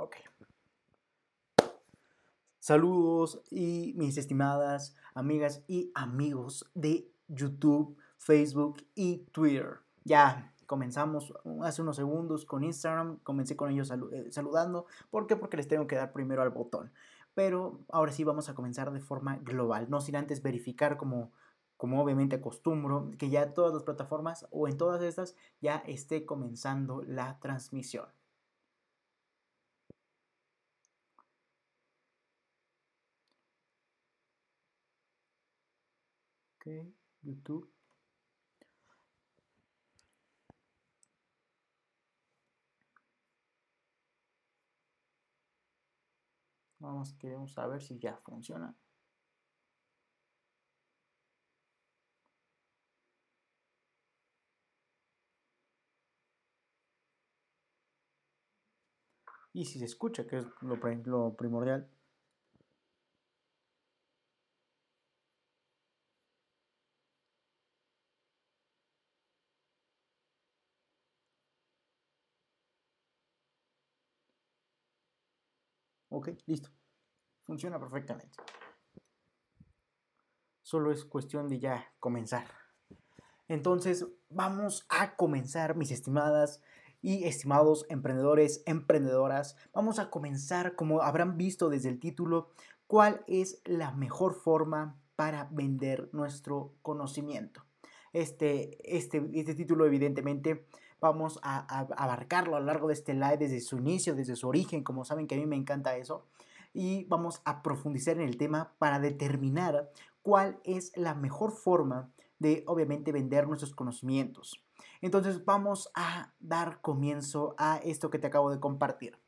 Ok. Saludos y mis estimadas amigas y amigos de YouTube, Facebook y Twitter. Ya comenzamos hace unos segundos con Instagram, comencé con ellos eh, saludando. ¿Por qué? Porque les tengo que dar primero al botón. Pero ahora sí vamos a comenzar de forma global, no sin antes verificar como, como obviamente acostumbro, que ya todas las plataformas o en todas estas ya esté comenzando la transmisión. YouTube. Vamos, queremos saber si ya funciona. Y si se escucha, que es lo, lo primordial. Ok, listo. Funciona perfectamente. Solo es cuestión de ya comenzar. Entonces, vamos a comenzar, mis estimadas y estimados emprendedores, emprendedoras. Vamos a comenzar, como habrán visto desde el título, cuál es la mejor forma para vender nuestro conocimiento. Este, este, este título, evidentemente, vamos a, abarcarlo a lo largo de este live desde su inicio, desde su origen, como saben que a mí me encanta eso, y vamos a profundizar en el tema para determinar cuál es la mejor forma de obviamente vender nuestros conocimientos. Entonces vamos a dar comienzo a esto que te acabo de compartir.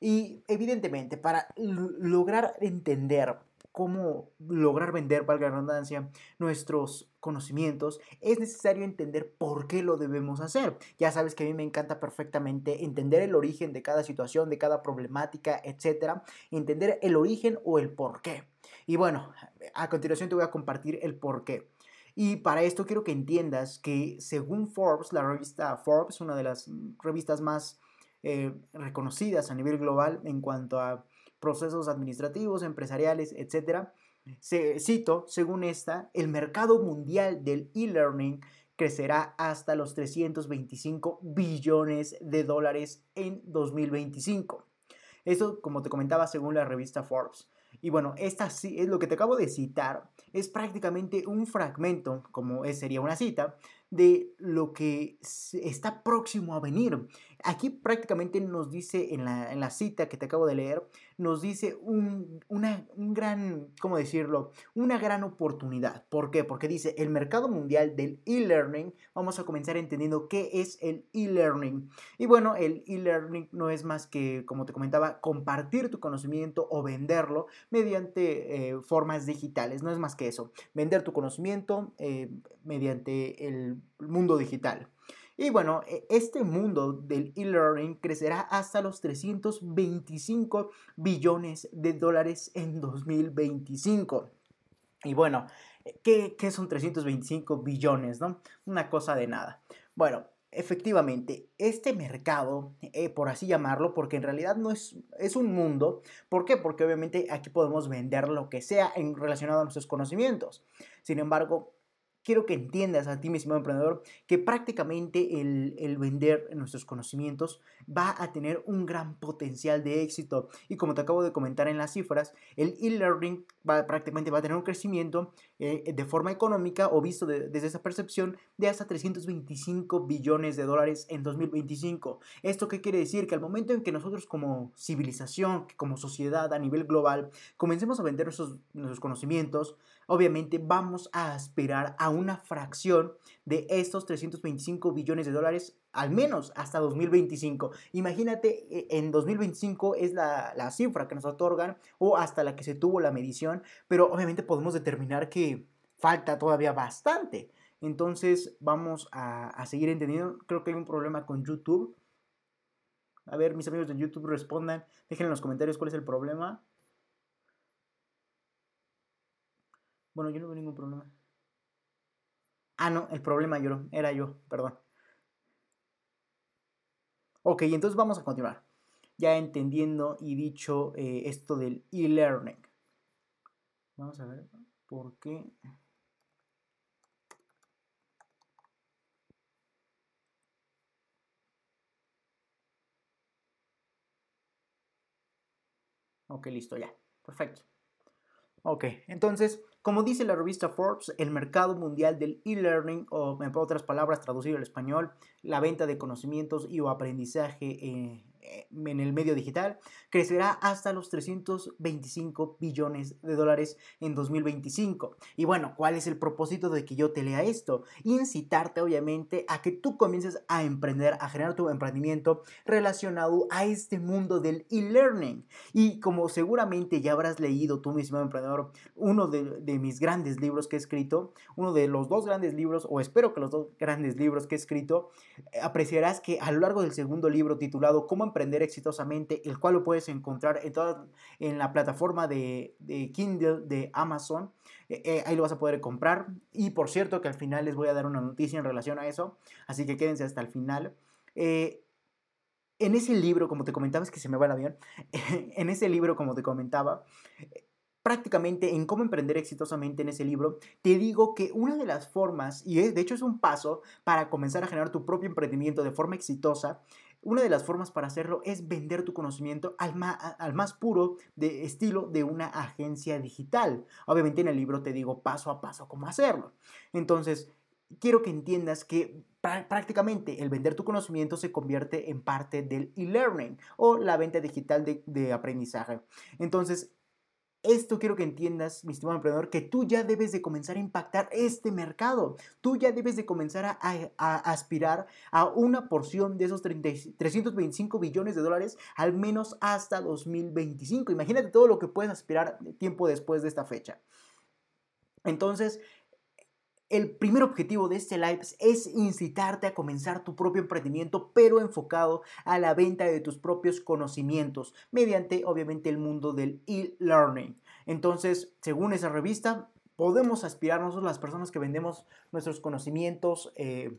Y evidentemente para lograr entender cómo lograr vender, valga la redundancia, nuestros conocimientos, es necesario entender por qué lo debemos hacer. Ya sabes que a mí me encanta perfectamente entender el origen de cada situación, de cada problemática, etcétera, entender el origen o el por qué. Y bueno, a continuación te voy a compartir el por qué. Y para esto quiero que entiendas que según Forbes, la revista Forbes, una de las revistas más eh, reconocidas a nivel global en cuanto a procesos administrativos, empresariales, etc. Se, cito, según esta, el mercado mundial del e-learning crecerá hasta los 325 billones de dólares en 2025. Esto, como te comentaba, según la revista Forbes. Y bueno, esta sí es lo que te acabo de citar, es prácticamente un fragmento, como sería una cita, de lo que está próximo a venir. Aquí prácticamente nos dice en la, cita que te acabo de leer, nos dice un, una, gran, ¿cómo decirlo? Una gran oportunidad. ¿Por qué? Porque dice el mercado mundial del e-learning. Vamos a comenzar entendiendo qué es el e-learning. Y bueno, el e-learning no es más que, como te comentaba, compartir tu conocimiento o venderlo mediante eh, formas digitales. No es más que eso. Vender tu conocimiento eh, mediante el mundo digital. Y bueno, e, este mundo del e-learning crecerá hasta los 325 billones de dólares en 2025. Y bueno, ¿qué, son 325 billones? No? Una cosa de nada. Bueno, efectivamente, este mercado, eh, por así llamarlo, porque en realidad no es, es un mundo, ¿por qué? Porque obviamente aquí podemos vender lo que sea en, relacionado a nuestros conocimientos. Sin embargo, quiero que entiendas a ti, mi estimado emprendedor, que prácticamente el, vender nuestros conocimientos va a tener un gran potencial de éxito. Y como te acabo de comentar en las cifras, el e-learning va, prácticamente va a tener un crecimiento eh, de forma económica o visto desde esa percepción de hasta 325 billones de dólares en 2025. ¿Esto qué quiere decir? Que al momento en que nosotros como civilización, como sociedad a nivel global, comencemos a vender nuestros, nuestros conocimientos, obviamente vamos a aspirar a una fracción de estos 325 billones de dólares, al menos hasta 2025. Imagínate, e, en 2025 es la, cifra que nos otorgan o hasta la que se tuvo la medición, pero obviamente podemos determinar que falta todavía bastante. Entonces vamos a, a seguir entendiendo. Creo que hay un problema con YouTube. A ver, mis amigos de YouTube respondan. Dejen en los comentarios cuál es el problema. Bueno, yo no veo ningún problema. Ah, no, el problema yo, era yo, perdón. Ok, entonces vamos a continuar. ya entendiendo y dicho eh, esto del e-learning. Vamos a ver por qué. Ok, listo, ya. Perfecto. Ok, entonces, como dice la revista Forbes, el mercado mundial del e-learning, o en otras palabras, traducido al español, la venta de conocimientos y o aprendizaje eh, en el medio digital crecerá hasta los 325 billones de dólares en 2025. Y bueno, ¿cuál es el propósito de que yo te lea esto? Incitarte obviamente a que tú comiences a emprender, a generar tu emprendimiento relacionado a este mundo del e-learning. Y como seguramente ya habrás leído tú mismo, emprendedor, uno de, de mis grandes libros que he escrito, uno de los dos grandes libros, o espero que los dos grandes libros que he escrito, eh, apreciarás que a lo largo del segundo libro titulado Cómo emprender exitosamente, el cual lo puedes encontrar en, en la plataforma de, Kindle de Amazon. Eh, eh, ahí lo vas a poder comprar. Y por cierto que al final les voy a dar una noticia en relación a eso, así que quédense hasta el final. Eh, en ese libro, como te comentaba, es que se me va el avión, en ese libro, como te comentaba, prácticamente en cómo emprender exitosamente en ese libro, te digo que una de las formas, y de hecho es un paso para comenzar a generar tu propio emprendimiento de forma exitosa, una de las formas para hacerlo es vender tu conocimiento al, más puro de estilo de una agencia digital. Obviamente en el libro te digo paso a paso cómo hacerlo. Entonces, quiero que entiendas que prácticamente el vender tu conocimiento se convierte en parte del e-learning o la venta digital de aprendizaje. Entonces, esto quiero que entiendas, mi estimado emprendedor, que tú ya debes de comenzar a impactar este mercado. Tú ya debes de comenzar a, aspirar a una porción de esos 325 billones de dólares, al menos hasta 2025. Imagínate todo lo que puedes aspirar tiempo después de esta fecha. Entonces, el primer objetivo de este live es incitarte a comenzar tu propio emprendimiento, pero enfocado a la venta de tus propios conocimientos, mediante obviamente el mundo del e-learning. Entonces, según esa revista, podemos aspirar nosotros las personas que vendemos nuestros conocimientos eh,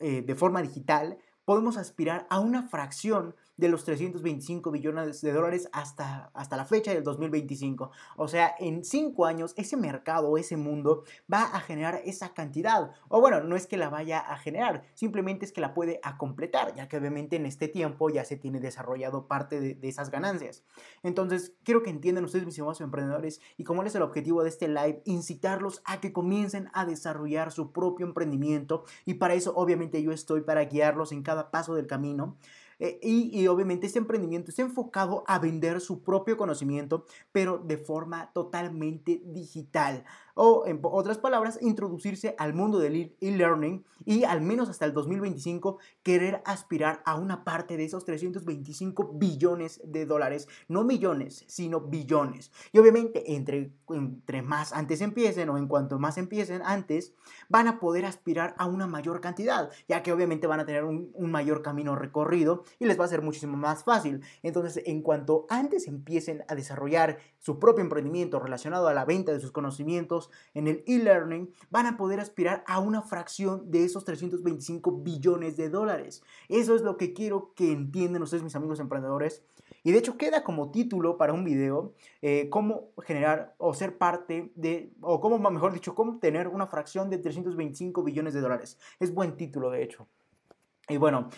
eh, de forma digital, podemos aspirar a una fracción de los 325 billones de dólares hasta, hasta la fecha del 2025. O sea, en cinco años ese mercado, ese mundo va a generar esa cantidad. O bueno, no es que la vaya a generar, simplemente es que la puede a completar, ya que obviamente en este tiempo ya se tiene desarrollado parte de, esas ganancias. Entonces, quiero que entiendan ustedes, mis hermanos emprendedores, y como es el objetivo de este live, incitarlos a que comiencen a desarrollar su propio emprendimiento. Y para eso, obviamente, yo estoy para guiarlos en cada paso del camino. Eh, y, obviamente este emprendimiento está enfocado a vender su propio conocimiento, pero de forma totalmente digital o en otras palabras, introducirse al mundo del e-learning y al menos hasta el 2025 querer aspirar a una parte de esos 325 billones de dólares, no millones, sino billones. Y obviamente entre, entre más antes empiecen o en cuanto más empiecen antes, van a poder aspirar a una mayor cantidad, ya que obviamente van a tener un, un mayor camino recorrido y les va a ser muchísimo más fácil. Entonces, en cuanto antes empiecen a desarrollar su propio emprendimiento relacionado a la venta de sus conocimientos, en el e-learning van a poder aspirar a una fracción de esos 325 billones de dólares. Eso es lo que quiero que entiendan ustedes, mis amigos emprendedores. Y de hecho queda como título para un video eh, cómo generar o ser parte de, o cómo, mejor dicho, cómo tener una fracción de 325 billones de dólares. Es buen título, de hecho. Y bueno,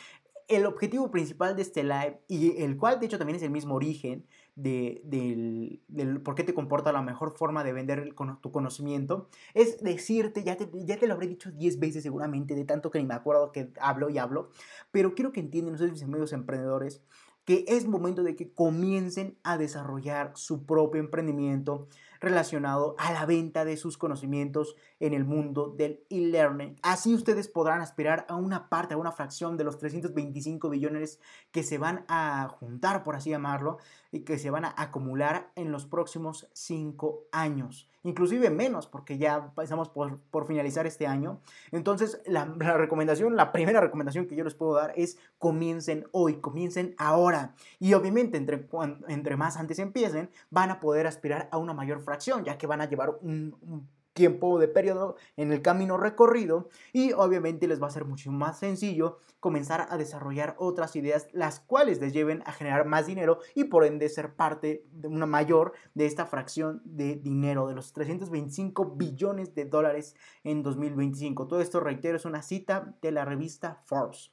el objetivo principal de este live, y el cual de hecho también es el mismo origen de, del, del, por qué te comporta la mejor forma de vender tu conocimiento, es decirte, ya te, ya te lo habré dicho 10 veces seguramente, de tanto que ni me acuerdo que hablo y hablo, pero quiero que entiendan ustedes, mis amigos emprendedores, que es momento de que comiencen a desarrollar su propio emprendimiento, relacionado a la venta de sus conocimientos en el mundo del e-learning. Así ustedes podrán aspirar a una parte, a una fracción de los 325 billones que se van a juntar, por así llamarlo, y que se van a acumular en los próximos 5 años inclusive menos, porque ya estamos por, finalizar este año. Entonces, la, recomendación, la primera recomendación que yo les puedo dar es comiencen hoy, comiencen ahora. Y obviamente, entre, entre más antes empiecen, van a poder aspirar a una mayor fracción, ya que van a llevar un tiempo de periodo en el camino recorrido y obviamente les va a ser mucho más sencillo comenzar a desarrollar otras ideas las cuales les lleven a generar más dinero y por ende ser parte de una mayor de esta fracción de dinero de los 325 billones de dólares en 2025. Todo esto, reitero, es una cita de la revista Forbes.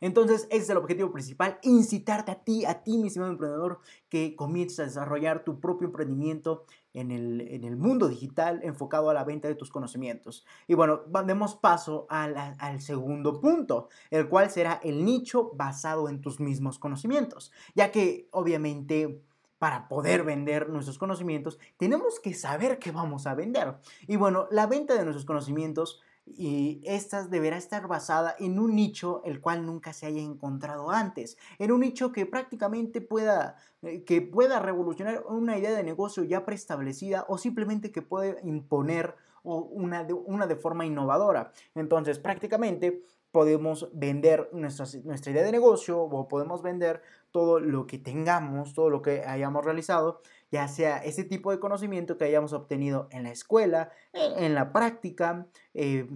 Entonces, ese es el objetivo principal, incitarte a ti, a ti, mi estimado emprendedor, que comiences a desarrollar tu propio emprendimiento en el, mundo digital enfocado a la venta de tus conocimientos. Y bueno, demos paso al segundo punto, el cual será el nicho basado en tus mismos conocimientos, ya que obviamente para poder vender nuestros conocimientos, tenemos que saber qué vamos a vender. Y bueno, la venta de nuestros conocimientos y esta deberá estar basada en un nicho el cual nunca se haya encontrado antes, en un nicho que prácticamente pueda, eh, que pueda revolucionar una idea de negocio ya preestablecida o simplemente que pueda imponer una de, una de forma innovadora. Entonces, prácticamente podemos vender nuestra, nuestra idea de negocio o podemos vender todo lo que tengamos, todo lo que hayamos realizado ya sea ese tipo de conocimiento que hayamos obtenido en la escuela, e, en la práctica, eh,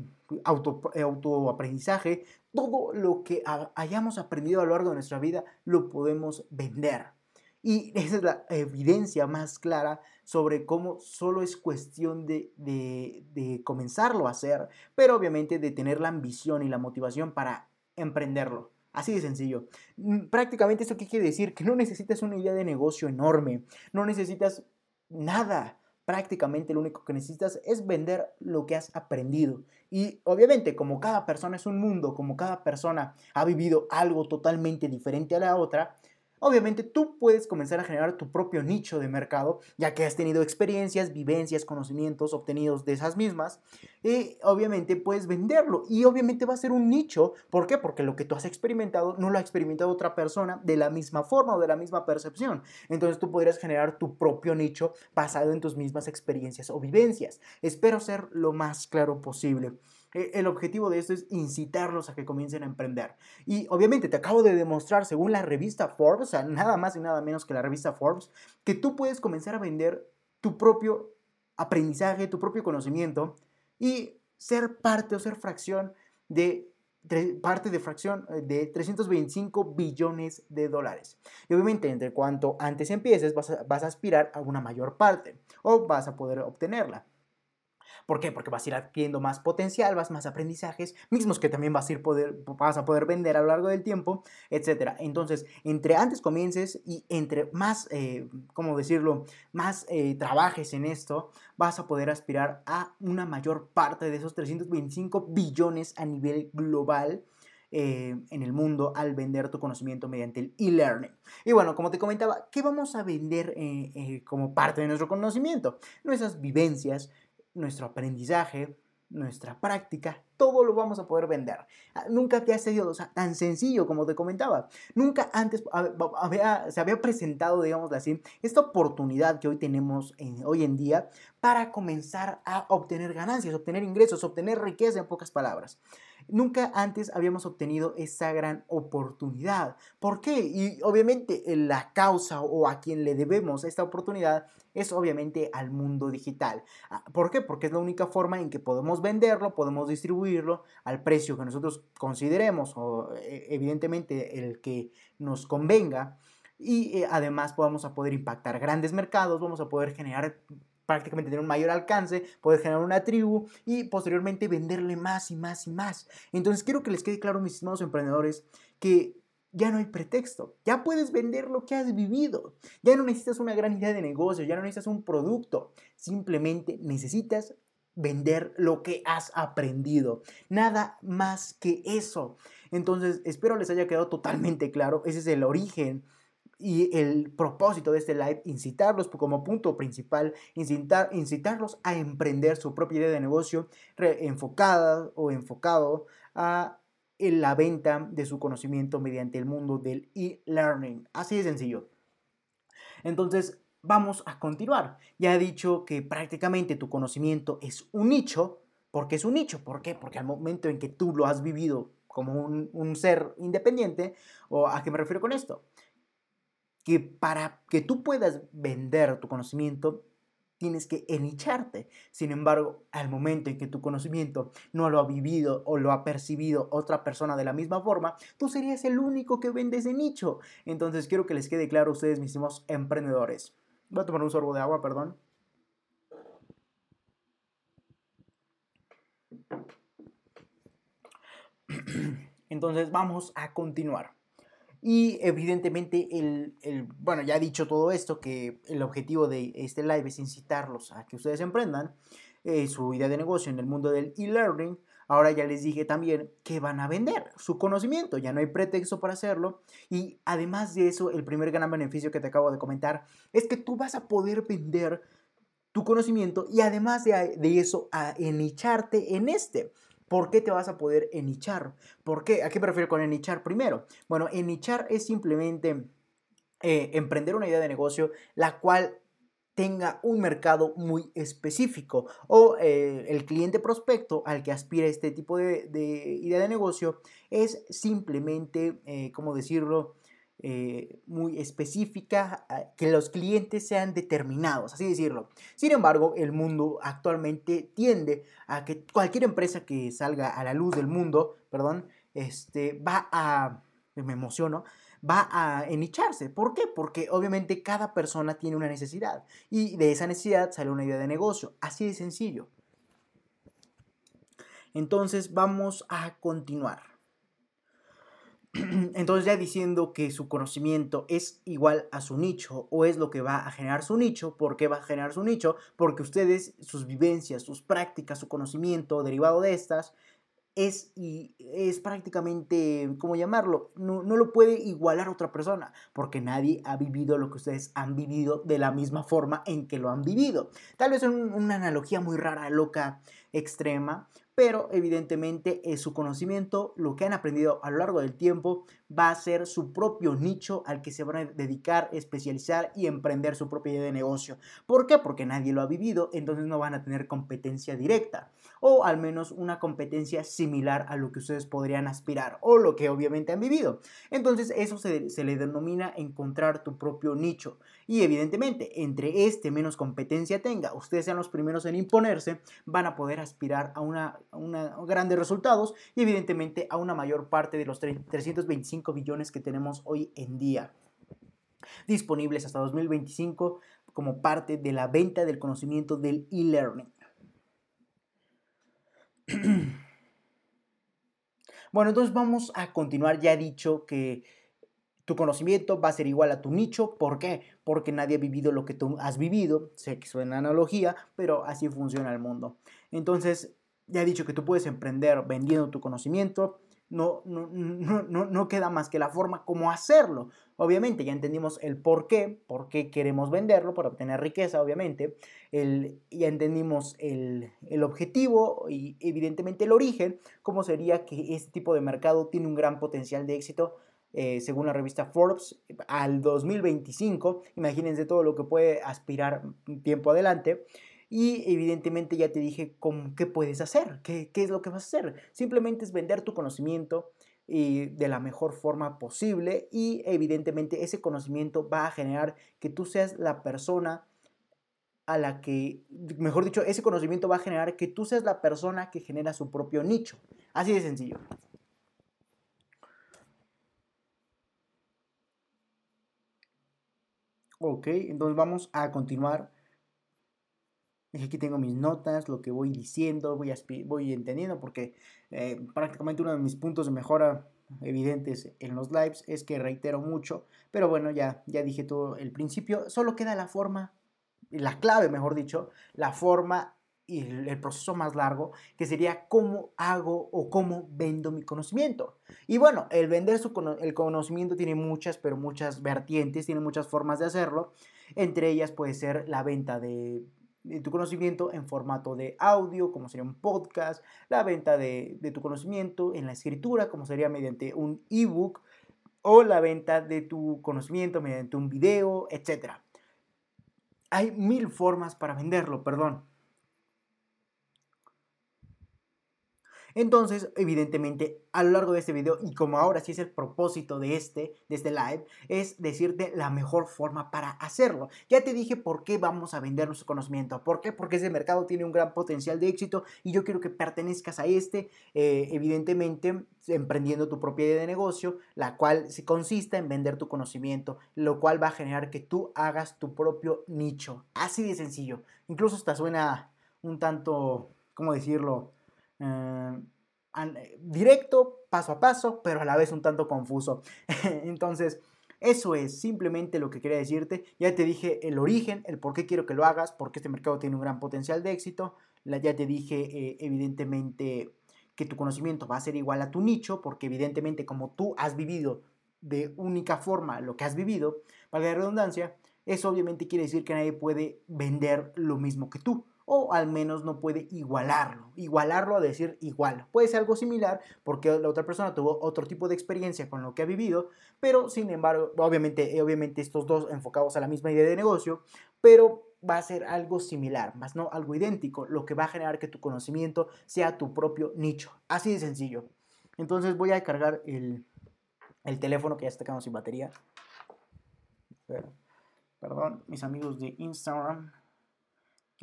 auto, autoaprendizaje, todo lo que hayamos aprendido a lo largo de nuestra vida lo podemos vender. Y esa es la evidencia más clara sobre cómo solo es cuestión de, comenzarlo a hacer, pero obviamente de tener la ambición y la motivación para emprenderlo. Así de sencillo. Mm, prácticamente eso qué quiere decir? Que no necesitas una idea de negocio enorme, no necesitas nada. Prácticamente lo único que necesitas es vender lo que has aprendido. Y obviamente como cada persona es un mundo, como cada persona ha vivido algo totalmente diferente a la otra, Obviamente tú puedes comenzar a generar tu propio nicho de mercado, ya que has tenido experiencias, vivencias, conocimientos obtenidos de esas mismas, y obviamente puedes venderlo. Y obviamente va a ser un nicho. ¿Por qué? Porque lo que tú has experimentado no lo ha experimentado otra persona de la misma forma o de la misma percepción. Entonces tú podrías generar tu propio nicho basado en tus mismas experiencias o vivencias. Espero ser lo más claro posible. E, el objetivo de esto es incitarlos a que comiencen a emprender. Y obviamente te acabo de demostrar, según la revista Forbes, nada más y nada menos que la revista Forbes, que tú puedes comenzar a vender tu propio aprendizaje, tu propio conocimiento y ser parte o ser fracción de parte de fracción eh, de 325 billones de dólares. Y obviamente, entre cuanto antes empieces, vas a aspirar a una mayor parte o vas a poder obtenerla. ¿Por qué? Porque vas a ir adquiriendo más potencial, vas más aprendizajes, mismos que también vas a, ir poder, vas a poder vender a lo largo del tiempo, etc. Entonces, entre antes comiences y entre más, eh, ¿cómo decirlo?, más eh, trabajes en esto, vas a poder aspirar a una mayor parte de esos 325 billones a nivel global. Eh, en el mundo al vender tu conocimiento mediante el e-learning. Y bueno, como te comentaba, ¿qué vamos a vender como parte de nuestro conocimiento? Nuestras vivencias, nuestro aprendizaje, nuestra práctica, todo lo vamos a poder vender. Ah, nunca te ha sido tan sencillo como te comentaba. Nunca antes se había presentado, digamos así, esta oportunidad que hoy tenemos hoy en día para comenzar a obtener ganancias, obtener ingresos, obtener riqueza en pocas palabras. Nunca antes habíamos obtenido esa gran oportunidad. ¿Por qué? Y obviamente la causa o a quien le debemos esta oportunidad es obviamente al mundo digital. Ah, ¿Por qué? Porque es la única forma en que podemos venderlo, podemos distribuirlo al precio que nosotros consideremos o e, evidentemente el que nos convenga y eh, además vamos a poder impactar grandes mercados, vamos a poder generar prácticamente tener un mayor alcance, poder generar una tribu y posteriormente venderle más y más y más. Entonces quiero que les quede claro, mis estimados emprendedores, que ya no hay pretexto. Ya puedes vender lo que has vivido. Ya no necesitas una gran idea de negocio, ya no necesitas un producto. Simplemente necesitas vender lo que has aprendido. Nada más que eso. Entonces, espero les haya quedado totalmente claro. Ese es el origen y el propósito de este live, incitarlos como punto principal, incitar, incitarlos a emprender su propia idea de negocio enfocada o enfocado a la venta de su conocimiento mediante el mundo del e-learning. Así de sencillo. Entonces, vamos a continuar. Ya he dicho que prácticamente tu conocimiento es un nicho. ¿Por qué es un nicho? ¿Por qué? Porque al momento en que tú lo has vivido como un, ser independiente, ¿o a qué me refiero con esto? Que para que tú puedas vender tu conocimiento, tienes que enicharte. Sin embargo, al momento en que tu conocimiento no lo ha vivido o lo ha percibido otra persona de la misma forma, tú serías el único que vende ese nicho. Entonces quiero que les quede claro a ustedes, mismos emprendedores. Voy a tomar un sorbo de agua, perdón. Entonces vamos a continuar. Y evidentemente, el, bueno, ya he dicho todo esto, que el objetivo de este live es incitarlos a que ustedes emprendan eh, su idea de negocio en el mundo del e-learning. Ahora ya les dije también que van a vender su conocimiento, ya no hay pretexto para hacerlo. Y además de eso, el primer gran beneficio que te acabo de comentar es que tú vas a poder vender tu conocimiento y además de, eso, a enicharte en este. ¿Por qué te vas a poder enichar? ¿Por qué? ¿A qué me refiero con enichar primero? Bueno, enichar es simplemente eh, emprender una idea de negocio la cual tenga un mercado muy específico o eh, el cliente prospecto al que aspira este tipo de, idea de negocio es simplemente, eh, ¿cómo decirlo? Eh, muy específica, que los clientes sean determinados, así decirlo. Sin embargo, el mundo actualmente tiende a que cualquier empresa que salga a la luz del mundo, perdón, este, va a, me emociono, va a enicharse. ¿Por qué? Porque obviamente cada persona tiene una necesidad y de esa necesidad sale una idea de negocio. Así de sencillo. Entonces vamos a continuar. Entonces ya diciendo que su conocimiento es igual a su nicho o es lo que va a generar su nicho, ¿por qué va a generar su nicho? Porque ustedes, sus vivencias, sus prácticas, su conocimiento derivado de estas, es, y es prácticamente, ¿cómo llamarlo? No, lo puede igualar otra persona, porque nadie ha vivido lo que ustedes han vivido de la misma forma en que lo han vivido. Tal vez es una analogía muy rara, loca, extrema, pero evidentemente es su conocimiento, lo que han aprendido a lo largo del tiempo, va a ser su propio nicho al que se van a dedicar, especializar y emprender su propia idea de negocio. ¿Por qué? Porque nadie lo ha vivido, entonces no van a tener competencia directa o al menos una competencia similar a lo que ustedes podrían aspirar o lo que obviamente han vivido. Entonces eso se, le denomina encontrar tu propio nicho y evidentemente entre este menos competencia tenga, ustedes sean los primeros en imponerse, van a poder aspirar a una, una grandes resultados y evidentemente a una mayor parte de los 325 billones que tenemos hoy en día disponibles hasta 2025 como parte de la venta del conocimiento del e-learning. bueno, entonces vamos a continuar. Ya he dicho que tu conocimiento va a ser igual a tu nicho. ¿Por qué? Porque nadie ha vivido lo que tú has vivido. Sé que suena analogía, pero así funciona el mundo. Entonces, ya he dicho que tú puedes emprender vendiendo tu conocimiento no, no, no, no, queda más que la forma como hacerlo. Obviamente ya entendimos el por qué, por qué queremos venderlo, para obtener riqueza, obviamente. El, ya entendimos el, objetivo y evidentemente el origen, cómo sería que este tipo de mercado tiene un gran potencial de éxito. Eh, según la revista Forbes, al 2025, imagínense todo lo que puede aspirar tiempo adelante. Y evidentemente ya te dije cómo, qué puedes hacer, qué, qué es lo que vas a hacer. Simplemente es vender tu conocimiento y de la mejor forma posible y evidentemente ese conocimiento va a generar que tú seas la persona a la que, mejor dicho, ese conocimiento va a generar que tú seas la persona que genera su propio nicho. Así de sencillo. Ok, entonces vamos a continuar Aquí tengo mis notas, lo que voy diciendo, voy, voy entendiendo, porque eh, prácticamente uno de mis puntos de mejora evidentes en los lives es que reitero mucho, pero bueno, ya, ya dije todo el principio, solo queda la forma, la clave, mejor dicho, la forma y el, proceso más largo, que sería cómo hago o cómo vendo mi conocimiento. Y bueno, el vender su, el conocimiento tiene muchas, pero muchas vertientes, tiene muchas formas de hacerlo. Entre ellas puede ser la venta de tu conocimiento en formato de audio, como sería un podcast, la venta de, tu conocimiento en la escritura, como sería mediante un ebook, o la venta de tu conocimiento mediante un video, etc. Hay mil formas para venderlo, perdón. Entonces, evidentemente, a lo largo de este video, y como ahora sí es el propósito de este, de este live, es decirte la mejor forma para hacerlo. Ya te dije por qué vamos a vender nuestro conocimiento. ¿Por qué? Porque ese mercado tiene un gran potencial de éxito y yo quiero que pertenezcas a este, eh, evidentemente, emprendiendo tu propia idea de negocio, la cual se consiste en vender tu conocimiento, lo cual va a generar que tú hagas tu propio nicho. Así de sencillo. Incluso hasta suena un tanto, ¿cómo decirlo? Eh, directo, paso a paso, pero a la vez un tanto confuso. Entonces, eso es simplemente lo que quería decirte. Ya te dije el origen, el por qué quiero que lo hagas, porque este mercado tiene un gran potencial de éxito. Ya te dije, eh, evidentemente, que tu conocimiento va a ser igual a tu nicho, porque evidentemente como tú has vivido de única forma lo que has vivido, valga la redundancia, eso obviamente quiere decir que nadie puede vender lo mismo que tú o al menos no puede igualarlo. Igualarlo a decir igual. Puede ser algo similar porque la otra persona tuvo otro tipo de experiencia con lo que ha vivido, pero sin embargo, obviamente, obviamente estos dos enfocados a la misma idea de negocio, pero va a ser algo similar, más no algo idéntico, lo que va a generar que tu conocimiento sea tu propio nicho. Así de sencillo. Entonces voy a cargar el, el teléfono que ya está quedando sin batería. Perdón, mis amigos de Instagram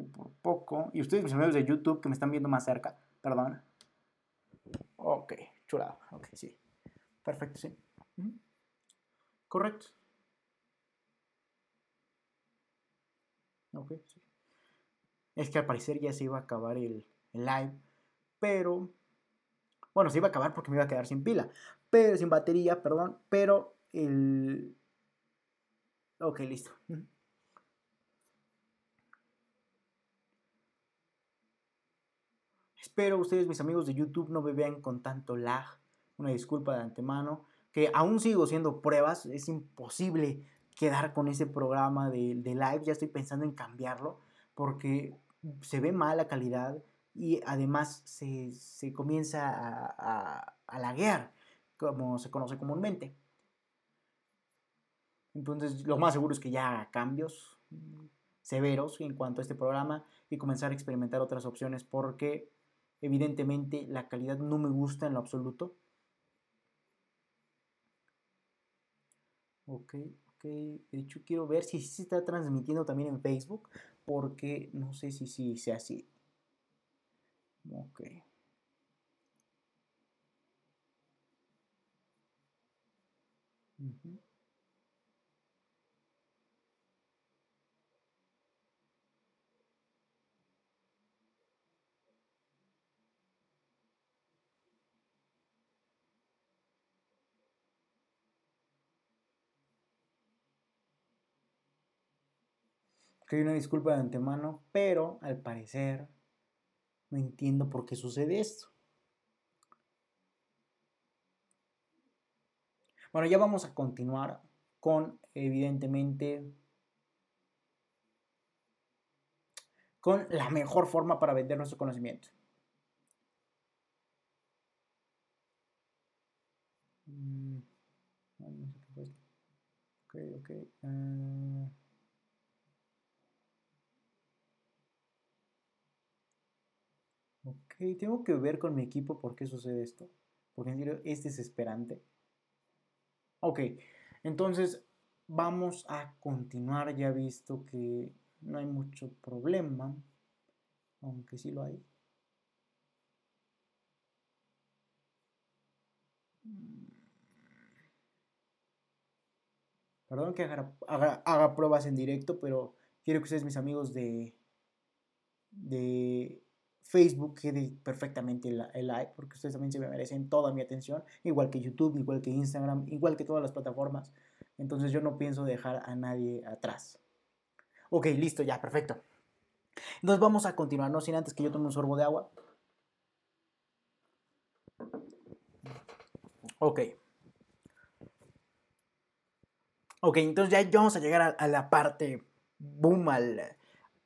por poco. Y ustedes, mis amigos de YouTube, que me están viendo más cerca, perdón. Ok, chulado. Ok, sí. Perfecto, sí. Correcto. Ok, sí. Es que al parecer ya se iba a acabar el, el live, pero... Bueno, se iba a acabar porque me iba a quedar sin pila, pero sin batería, perdón, pero el... Ok, listo. Espero ustedes, mis amigos de YouTube, no me vean con tanto lag. Una disculpa de antemano. Que aún sigo haciendo pruebas. Es imposible quedar con ese programa de, live. Ya estoy pensando en cambiarlo. Porque se ve mal la calidad. Y además se, comienza a, a, laguear. Como se conoce comúnmente. Entonces, lo más seguro es que ya haga cambios severos en cuanto a este programa y comenzar a experimentar otras opciones porque Evidentemente la calidad no me gusta en lo absoluto. Ok, ok. De hecho quiero ver si se está transmitiendo también en Facebook. Porque no sé si, si sea así. Ok. Que una disculpa de antemano, pero al parecer no entiendo por qué sucede esto. Bueno, ya vamos a continuar con, evidentemente, con la mejor forma para vender nuestro conocimiento. Mm, ok, ok. Ah. Tengo que ver con mi equipo por qué sucede esto. Porque en serio es desesperante. Ok, entonces vamos a continuar. Ya visto que no hay mucho problema. Aunque sí lo hay. Perdón que haga, haga, pruebas en directo, pero quiero que ustedes, mis amigos de, de Facebook quede perfectamente el, like, porque ustedes también se me merecen toda mi atención, igual que YouTube, igual que Instagram, igual que todas las plataformas. Entonces yo no pienso dejar a nadie atrás. Ok, listo, ya, perfecto. Entonces vamos a continuar, no sin antes que yo tome un sorbo de agua. Ok. Ok, entonces ya vamos a llegar a, la parte, boom, al,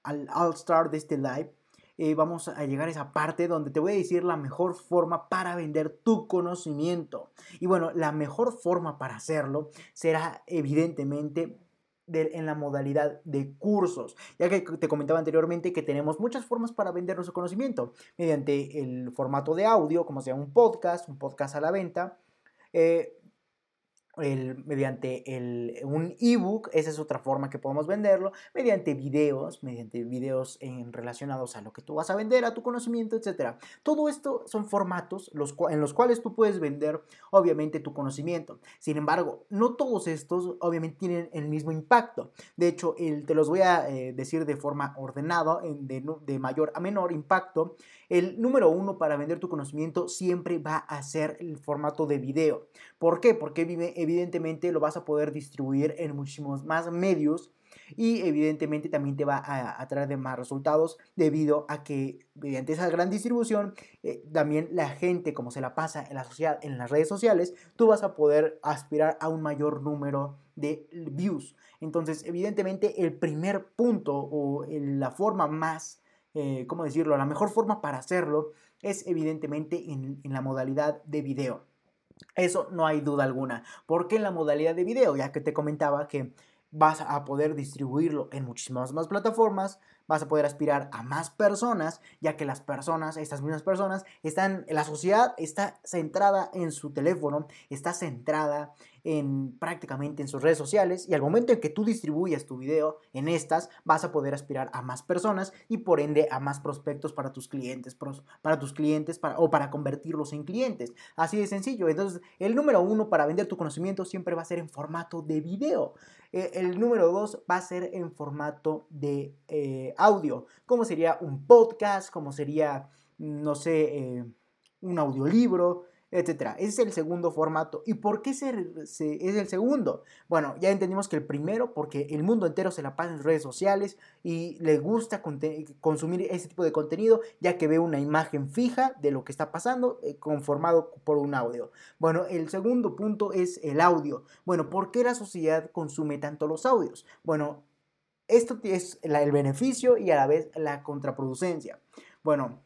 al all-star de este live eh, vamos a llegar a esa parte donde te voy a decir la mejor forma para vender tu conocimiento. Y bueno, la mejor forma para hacerlo será evidentemente en la modalidad de cursos, ya que te comentaba anteriormente que tenemos muchas formas para vender nuestro conocimiento, mediante el formato de audio, como sea un podcast, un podcast a la venta, eh, el, mediante el, un ebook, esa es otra forma que podemos venderlo, mediante videos, mediante videos en, relacionados a lo que tú vas a vender, a tu conocimiento, etc. Todo esto son formatos en los cuales tú puedes vender, obviamente, tu conocimiento. Sin embargo, no todos estos, obviamente, tienen el mismo impacto. De hecho, el, te los voy a eh, decir de forma ordenada, de, de mayor a menor impacto. El número uno para vender tu conocimiento siempre va a ser el formato de video. ¿Por qué? Porque evidentemente lo vas a poder distribuir en muchísimos más medios y evidentemente también te va a, traer más resultados debido a que mediante esa gran distribución eh, también la gente como se la pasa en la sociedad en las redes sociales tú vas a poder aspirar a un mayor número de views entonces evidentemente el primer punto o la forma más eh, ¿cómo decirlo? La mejor forma para hacerlo es evidentemente en, en la modalidad de video. Eso no hay duda alguna. porque en la modalidad de video? Ya que te comentaba que vas a poder distribuirlo en muchísimas más plataformas, vas a poder aspirar a más personas, ya que las personas, estas mismas personas, están, la sociedad está centrada en su teléfono, está centrada en prácticamente en sus redes sociales y al momento en que tú distribuyas tu video en estas, vas a poder aspirar a más personas y por ende a más prospectos para tus clientes, para tus clientes para, o para convertirlos en clientes. Así de sencillo. Entonces, el número uno para vender tu conocimiento siempre va a ser en formato de video. Eh, el número dos va a ser en formato de eh, audio, como sería un podcast, como sería, no sé, eh, un audiolibro, etcétera. Ese es el segundo formato. ¿Y por qué es el segundo? Bueno, ya entendimos que el primero, porque el mundo entero se la pasa en redes sociales y le gusta consumir ese tipo de contenido, ya que ve una imagen fija de lo que está pasando, eh, conformado por un audio. Bueno, el segundo punto es el audio. Bueno, ¿por qué la sociedad consume tanto los audios? Bueno, esto es el beneficio y a la vez la contraproducencia. Bueno,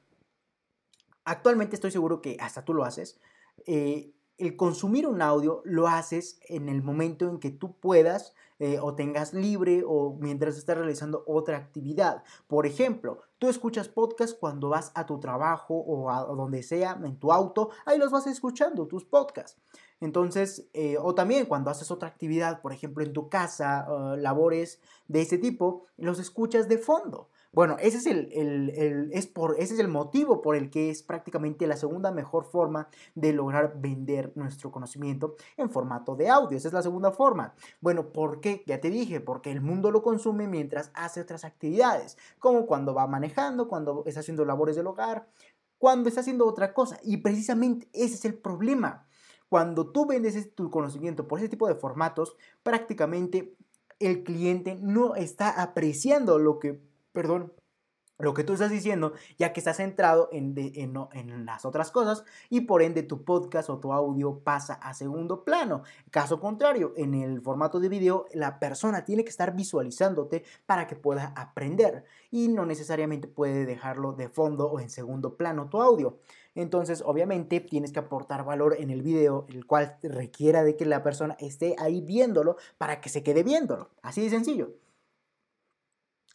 actualmente estoy seguro que hasta tú lo haces. Eh, el consumir un audio lo haces en el momento en que tú puedas eh, o tengas libre o mientras estás realizando otra actividad. Por ejemplo, tú escuchas podcast cuando vas a tu trabajo o a donde sea, en tu auto, ahí los vas escuchando, tus podcasts. Entonces, eh, o también cuando haces otra actividad, por ejemplo, en tu casa, labores de ese tipo, los escuchas de fondo. Bueno, ese es el, es por, ese es el motivo por el que es prácticamente la segunda mejor forma de lograr vender nuestro conocimiento en formato de audio. Esa es la segunda forma. Bueno, ¿por qué? Ya te dije, porque el mundo lo consume mientras hace otras actividades, como cuando va manejando, cuando está haciendo labores del hogar, cuando está haciendo otra cosa. Y precisamente ese es el problema. Cuando tú vendes tu conocimiento por ese tipo de formatos, prácticamente el cliente no está apreciando lo que perdón, lo que tú estás diciendo, ya que estás centrado en, en, las otras cosas y por ende tu podcast o tu audio pasa a segundo plano. Caso contrario, en el formato de video, la persona tiene que estar visualizándote para que pueda aprender y no necesariamente puede dejarlo de fondo o en segundo plano tu audio. Entonces, obviamente, tienes que aportar valor en el video, el cual requiera de que la persona esté ahí viéndolo para que se quede viéndolo. Así de sencillo.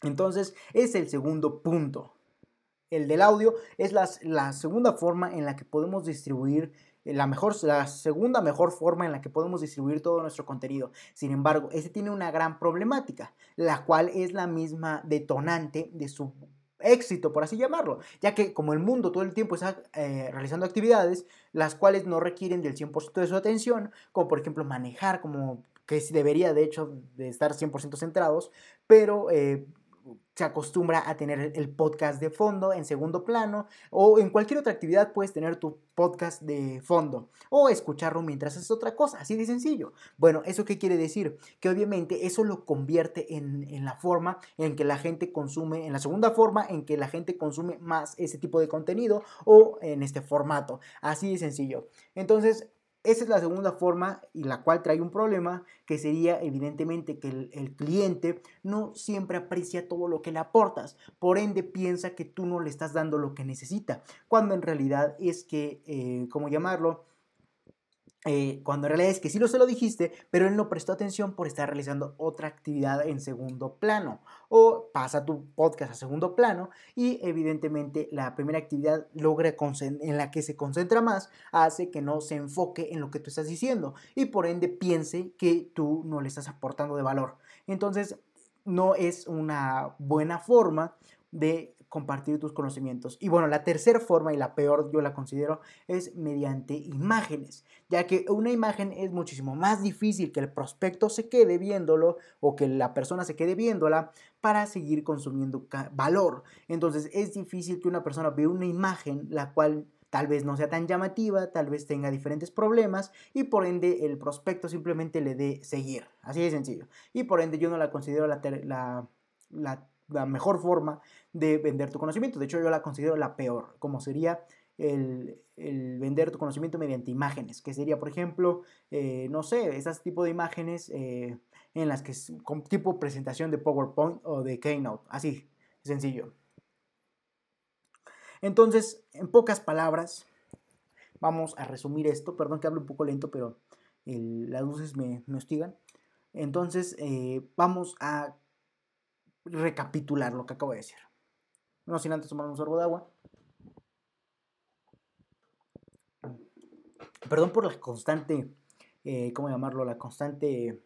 Entonces, es el segundo punto. El del audio es la, segunda forma en la que podemos distribuir eh, la, mejor, la segunda mejor forma en la que podemos distribuir todo nuestro contenido. Sin embargo, este tiene una gran problemática, la cual es la misma detonante de su éxito, por así llamarlo, ya que como el mundo todo el tiempo está eh, realizando actividades, las cuales no requieren del 100% de su atención, como por ejemplo manejar, como que debería de hecho de estar 100% centrados, pero... Eh, se acostumbra a tener el podcast de fondo en segundo plano o en cualquier otra actividad puedes tener tu podcast de fondo o escucharlo mientras haces otra cosa, así de sencillo. Bueno, ¿eso qué quiere decir? Que obviamente eso lo convierte en, en la forma en que la gente consume, en la segunda forma en que la gente consume más ese tipo de contenido o en este formato, así de sencillo. Entonces, esa es la segunda forma y la cual trae un problema que sería evidentemente que el, cliente no siempre aprecia todo lo que le aportas, por ende piensa que tú no le estás dando lo que necesita, cuando en realidad es que, eh, ¿cómo llamarlo? Eh, cuando en realidad es que sí lo se lo dijiste, pero él no prestó atención por estar realizando otra actividad en segundo plano. O pasa tu podcast a segundo plano y evidentemente la primera actividad logra en la que se concentra más hace que no se enfoque en lo que tú estás diciendo y por ende piense que tú no le estás aportando de valor. Entonces no es una buena forma de compartir tus conocimientos. Y bueno, la tercera forma y la peor yo la considero es mediante imágenes, ya que una imagen es muchísimo más difícil que el prospecto se quede viéndolo o que la persona se quede viéndola para seguir consumiendo valor. Entonces es difícil que una persona vea una imagen la cual tal vez no sea tan llamativa, tal vez tenga diferentes problemas y por ende el prospecto simplemente le dé seguir. Así de sencillo. Y por ende yo no la considero la, la, la la mejor forma de vender tu conocimiento. De hecho, yo la considero la peor, como sería el, vender tu conocimiento mediante imágenes, que sería, por ejemplo, eh, no sé, esas tipo de imágenes eh, en las que es con tipo presentación de PowerPoint o de Keynote, así, sencillo. Entonces, en pocas palabras, vamos a resumir esto. Perdón que hablo un poco lento, pero las luces me, hostigan. Entonces, eh, vamos a recapitular lo que acabo de decir. No sin antes tomar un sorbo de agua. Perdón por la constante, eh, ¿cómo llamarlo? La constante,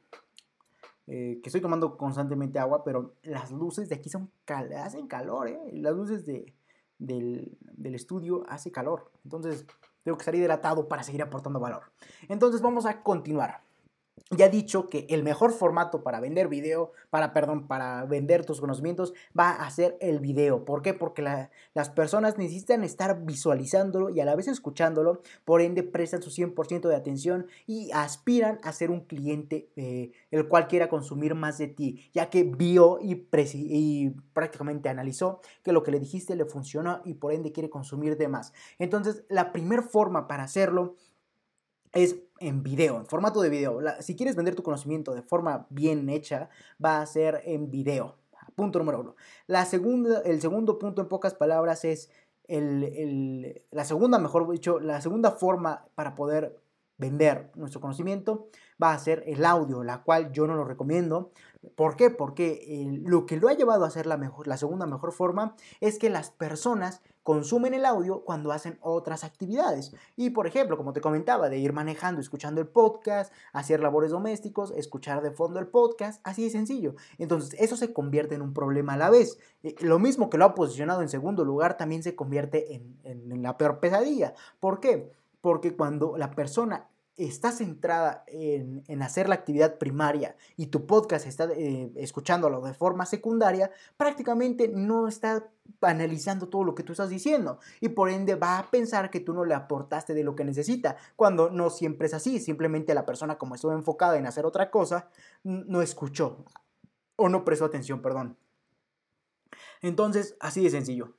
eh, que estoy tomando constantemente agua, pero las luces de aquí son hacen calor, ¿eh? Las luces de, del, estudio hace calor. Entonces, tengo que estar hidratado para seguir aportando valor. Entonces, vamos a continuar ya he dicho que el mejor formato para vender video, para, perdón, para vender tus conocimientos va a ser el video. ¿Por qué? Porque las personas necesitan estar visualizándolo y a la vez escuchándolo, por ende prestan su 100% de atención y aspiran a ser un cliente eh, el cual quiera consumir más de ti, ya que vio y, y prácticamente analizó que lo que le dijiste le funcionó y por ende quiere consumir de más. Entonces, la primera forma para hacerlo es en video, en formato de video. si quieres vender tu conocimiento de forma bien hecha, va a ser en video. Punto número uno. La segunda, el segundo punto, en pocas palabras, es el, la segunda, mejor dicho, la segunda forma para poder vender nuestro conocimiento va a ser el audio, la cual yo no lo recomiendo. ¿Por qué? Porque lo que lo ha llevado a ser la segunda mejor forma es que las personas consumen el audio cuando hacen otras actividades. Y por ejemplo, como te comentaba, de ir manejando, escuchando el podcast, hacer labores domésticos, escuchar de fondo el podcast, así de sencillo. Entonces, eso se convierte en un problema a la vez. Eh, lo mismo que lo ha posicionado en segundo lugar, también se convierte en, en la peor pesadilla. ¿Por qué? Porque cuando la persona está centrada en, hacer la actividad primaria y tu podcast está eh, escuchándolo de forma secundaria, prácticamente no está analizando todo lo que tú estás diciendo y por ende va a pensar que tú no le aportaste de lo que necesita, cuando no siempre es así, simplemente la persona como estuvo enfocada en hacer otra cosa, no escuchó o no prestó atención, perdón. Entonces, así de sencillo.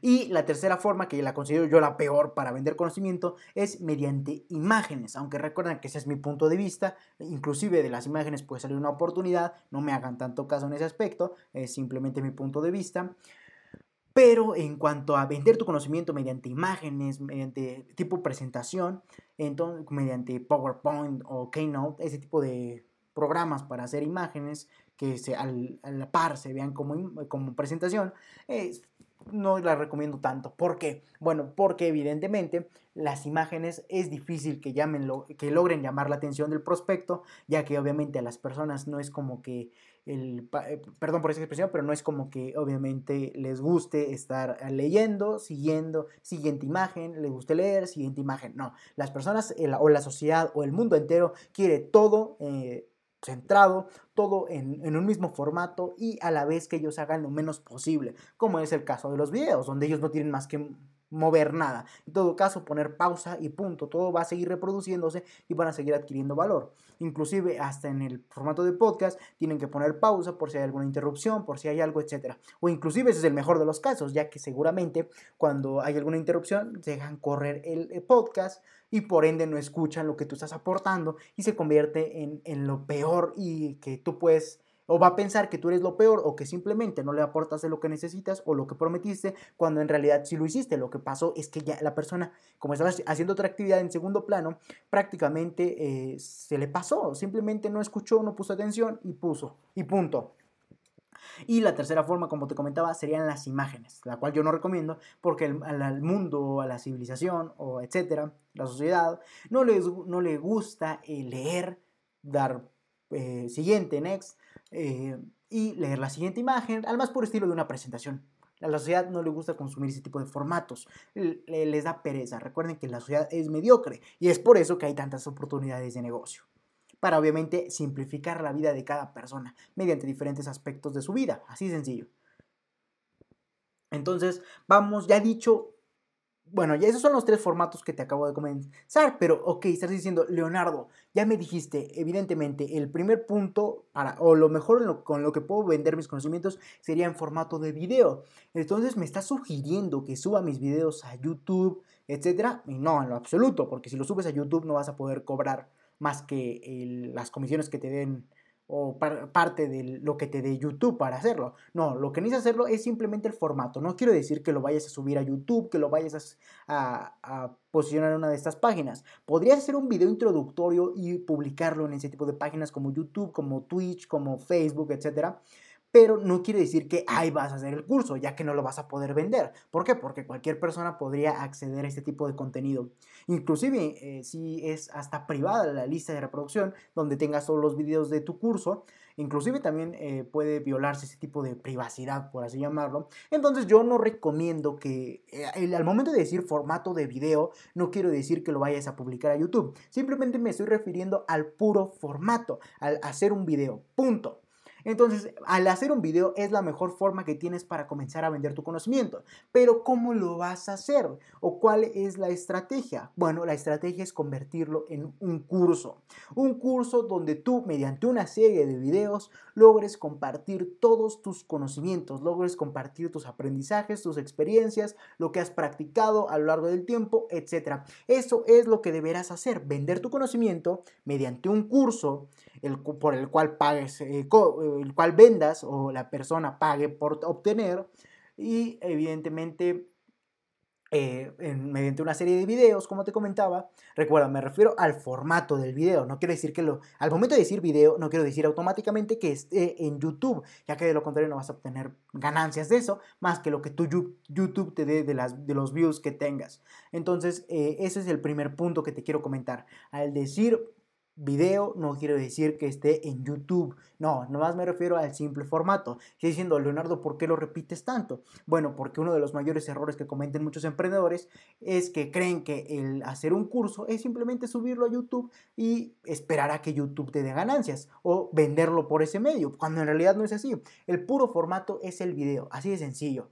Y la tercera forma, que la considero yo la peor para vender conocimiento, es mediante imágenes. Aunque recuerden que ese es mi punto de vista, inclusive de las imágenes puede salir una oportunidad, no me hagan tanto caso en ese aspecto, es simplemente mi punto de vista. Pero en cuanto a vender tu conocimiento mediante imágenes, mediante tipo presentación, entonces mediante PowerPoint o Keynote, ese tipo de programas para hacer imágenes que se, al, a la par se vean como, como presentación, es no la recomiendo tanto. ¿Por qué? Bueno, porque evidentemente las imágenes es difícil que, llamen que logren llamar la atención del prospecto, ya que obviamente a las personas no es como que el, eh, perdón por esa expresión, pero no es como que obviamente les guste estar leyendo, siguiendo, siguiente imagen, les guste leer, siguiente imagen. No, las personas o la sociedad o el mundo entero quiere todo. Eh, centrado, todo en, un mismo formato y a la vez que ellos hagan lo menos posible, como es el caso de los videos, donde ellos no tienen más que mover nada. En todo caso, poner pausa y punto. Todo va a seguir reproduciéndose y van a seguir adquiriendo valor. Inclusive hasta en el formato de podcast tienen que poner pausa por si hay alguna interrupción, por si hay algo, etc. O inclusive ese es el mejor de los casos, ya que seguramente cuando hay alguna interrupción dejan correr el podcast y por ende no escuchan lo que tú estás aportando y se convierte en, en lo peor y que tú puedes O va a pensar que tú eres lo peor o que simplemente no le aportas de lo que necesitas o lo que prometiste cuando en realidad sí lo hiciste. Lo que pasó es que ya la persona, como estaba haciendo otra actividad en segundo plano, prácticamente eh, se le pasó. Simplemente no escuchó, no puso atención y puso. Y punto. Y la tercera forma, como te comentaba, serían las imágenes, la cual yo no recomiendo porque al, mundo, a la civilización o etcétera, la sociedad, no le, no le gusta leer, dar eh, siguiente, next, eh, y leer la siguiente imagen, al más puro estilo de una presentación. A la sociedad no le gusta consumir ese tipo de formatos, les da pereza. Recuerden que la sociedad es mediocre y es por eso que hay tantas oportunidades de negocio para obviamente simplificar la vida de cada persona mediante diferentes aspectos de su vida, así sencillo. Entonces, vamos, ya dicho, bueno, ya esos son los tres formatos que te acabo de comenzar, pero ok, estás diciendo, Leonardo, ya me dijiste, evidentemente, el primer punto, para, o lo mejor con lo que puedo vender mis conocimientos sería en formato de video. Entonces, me estás sugiriendo que suba mis videos a YouTube, etcétera, y no, en lo absoluto, porque si lo subes a YouTube no vas a poder cobrar más que las comisiones que te den o parte de lo que te dé YouTube para hacerlo. No, lo que necesitas hacerlo es simplemente el formato. No quiero decir que lo vayas a subir a YouTube, que lo vayas a, a, posicionar en una de estas páginas. Podrías hacer un video introductorio y publicarlo en ese tipo de páginas como YouTube, como Twitch, como Facebook, etcétera pero no quiere decir que ahí vas a hacer el curso, ya que no lo vas a poder vender. ¿Por qué? Porque cualquier persona podría acceder a este tipo de contenido. Inclusive eh, si es hasta privada la lista de reproducción donde tengas todos los videos de tu curso, inclusive también eh, puede violarse ese tipo de privacidad, por así llamarlo. Entonces yo no recomiendo que eh, al momento de decir formato de video, no quiero decir que lo vayas a publicar a YouTube. Simplemente me estoy refiriendo al puro formato, al hacer un video. Punto. Entonces, al hacer un video es la mejor forma que tienes para comenzar a vender tu conocimiento. Pero ¿cómo lo vas a hacer? ¿O cuál es la estrategia? Bueno, la estrategia es convertirlo en un curso. Un curso donde tú, mediante una serie de videos, logres compartir todos tus conocimientos, logres compartir tus aprendizajes, tus experiencias, lo que has practicado a lo largo del tiempo, etc. Eso es lo que deberás hacer, vender tu conocimiento mediante un curso por el cual pagues, eh, el cual vendas o la persona pague por obtener y evidentemente eh, mediante una serie de videos, como te comentaba. Recuerda, me refiero al formato del video. No quiero decir que lo. Al momento de decir video, no quiero decir automáticamente que esté en YouTube, ya que de lo contrario no vas a obtener ganancias de eso, más que lo que tu YouTube te dé de, las, de los views que tengas. Entonces, eh, ese es el primer punto que te quiero comentar. Al decir video no quiero decir que esté en YouTube. No, nomás me refiero al simple formato. Estoy diciendo, Leonardo, ¿por qué lo repites tanto? Bueno, porque uno de los mayores errores que cometen muchos emprendedores es que creen que el hacer un curso es simplemente subirlo a YouTube y esperar a que YouTube te dé ganancias o venderlo por ese medio, cuando en realidad no es así. El puro formato es el video, así de sencillo.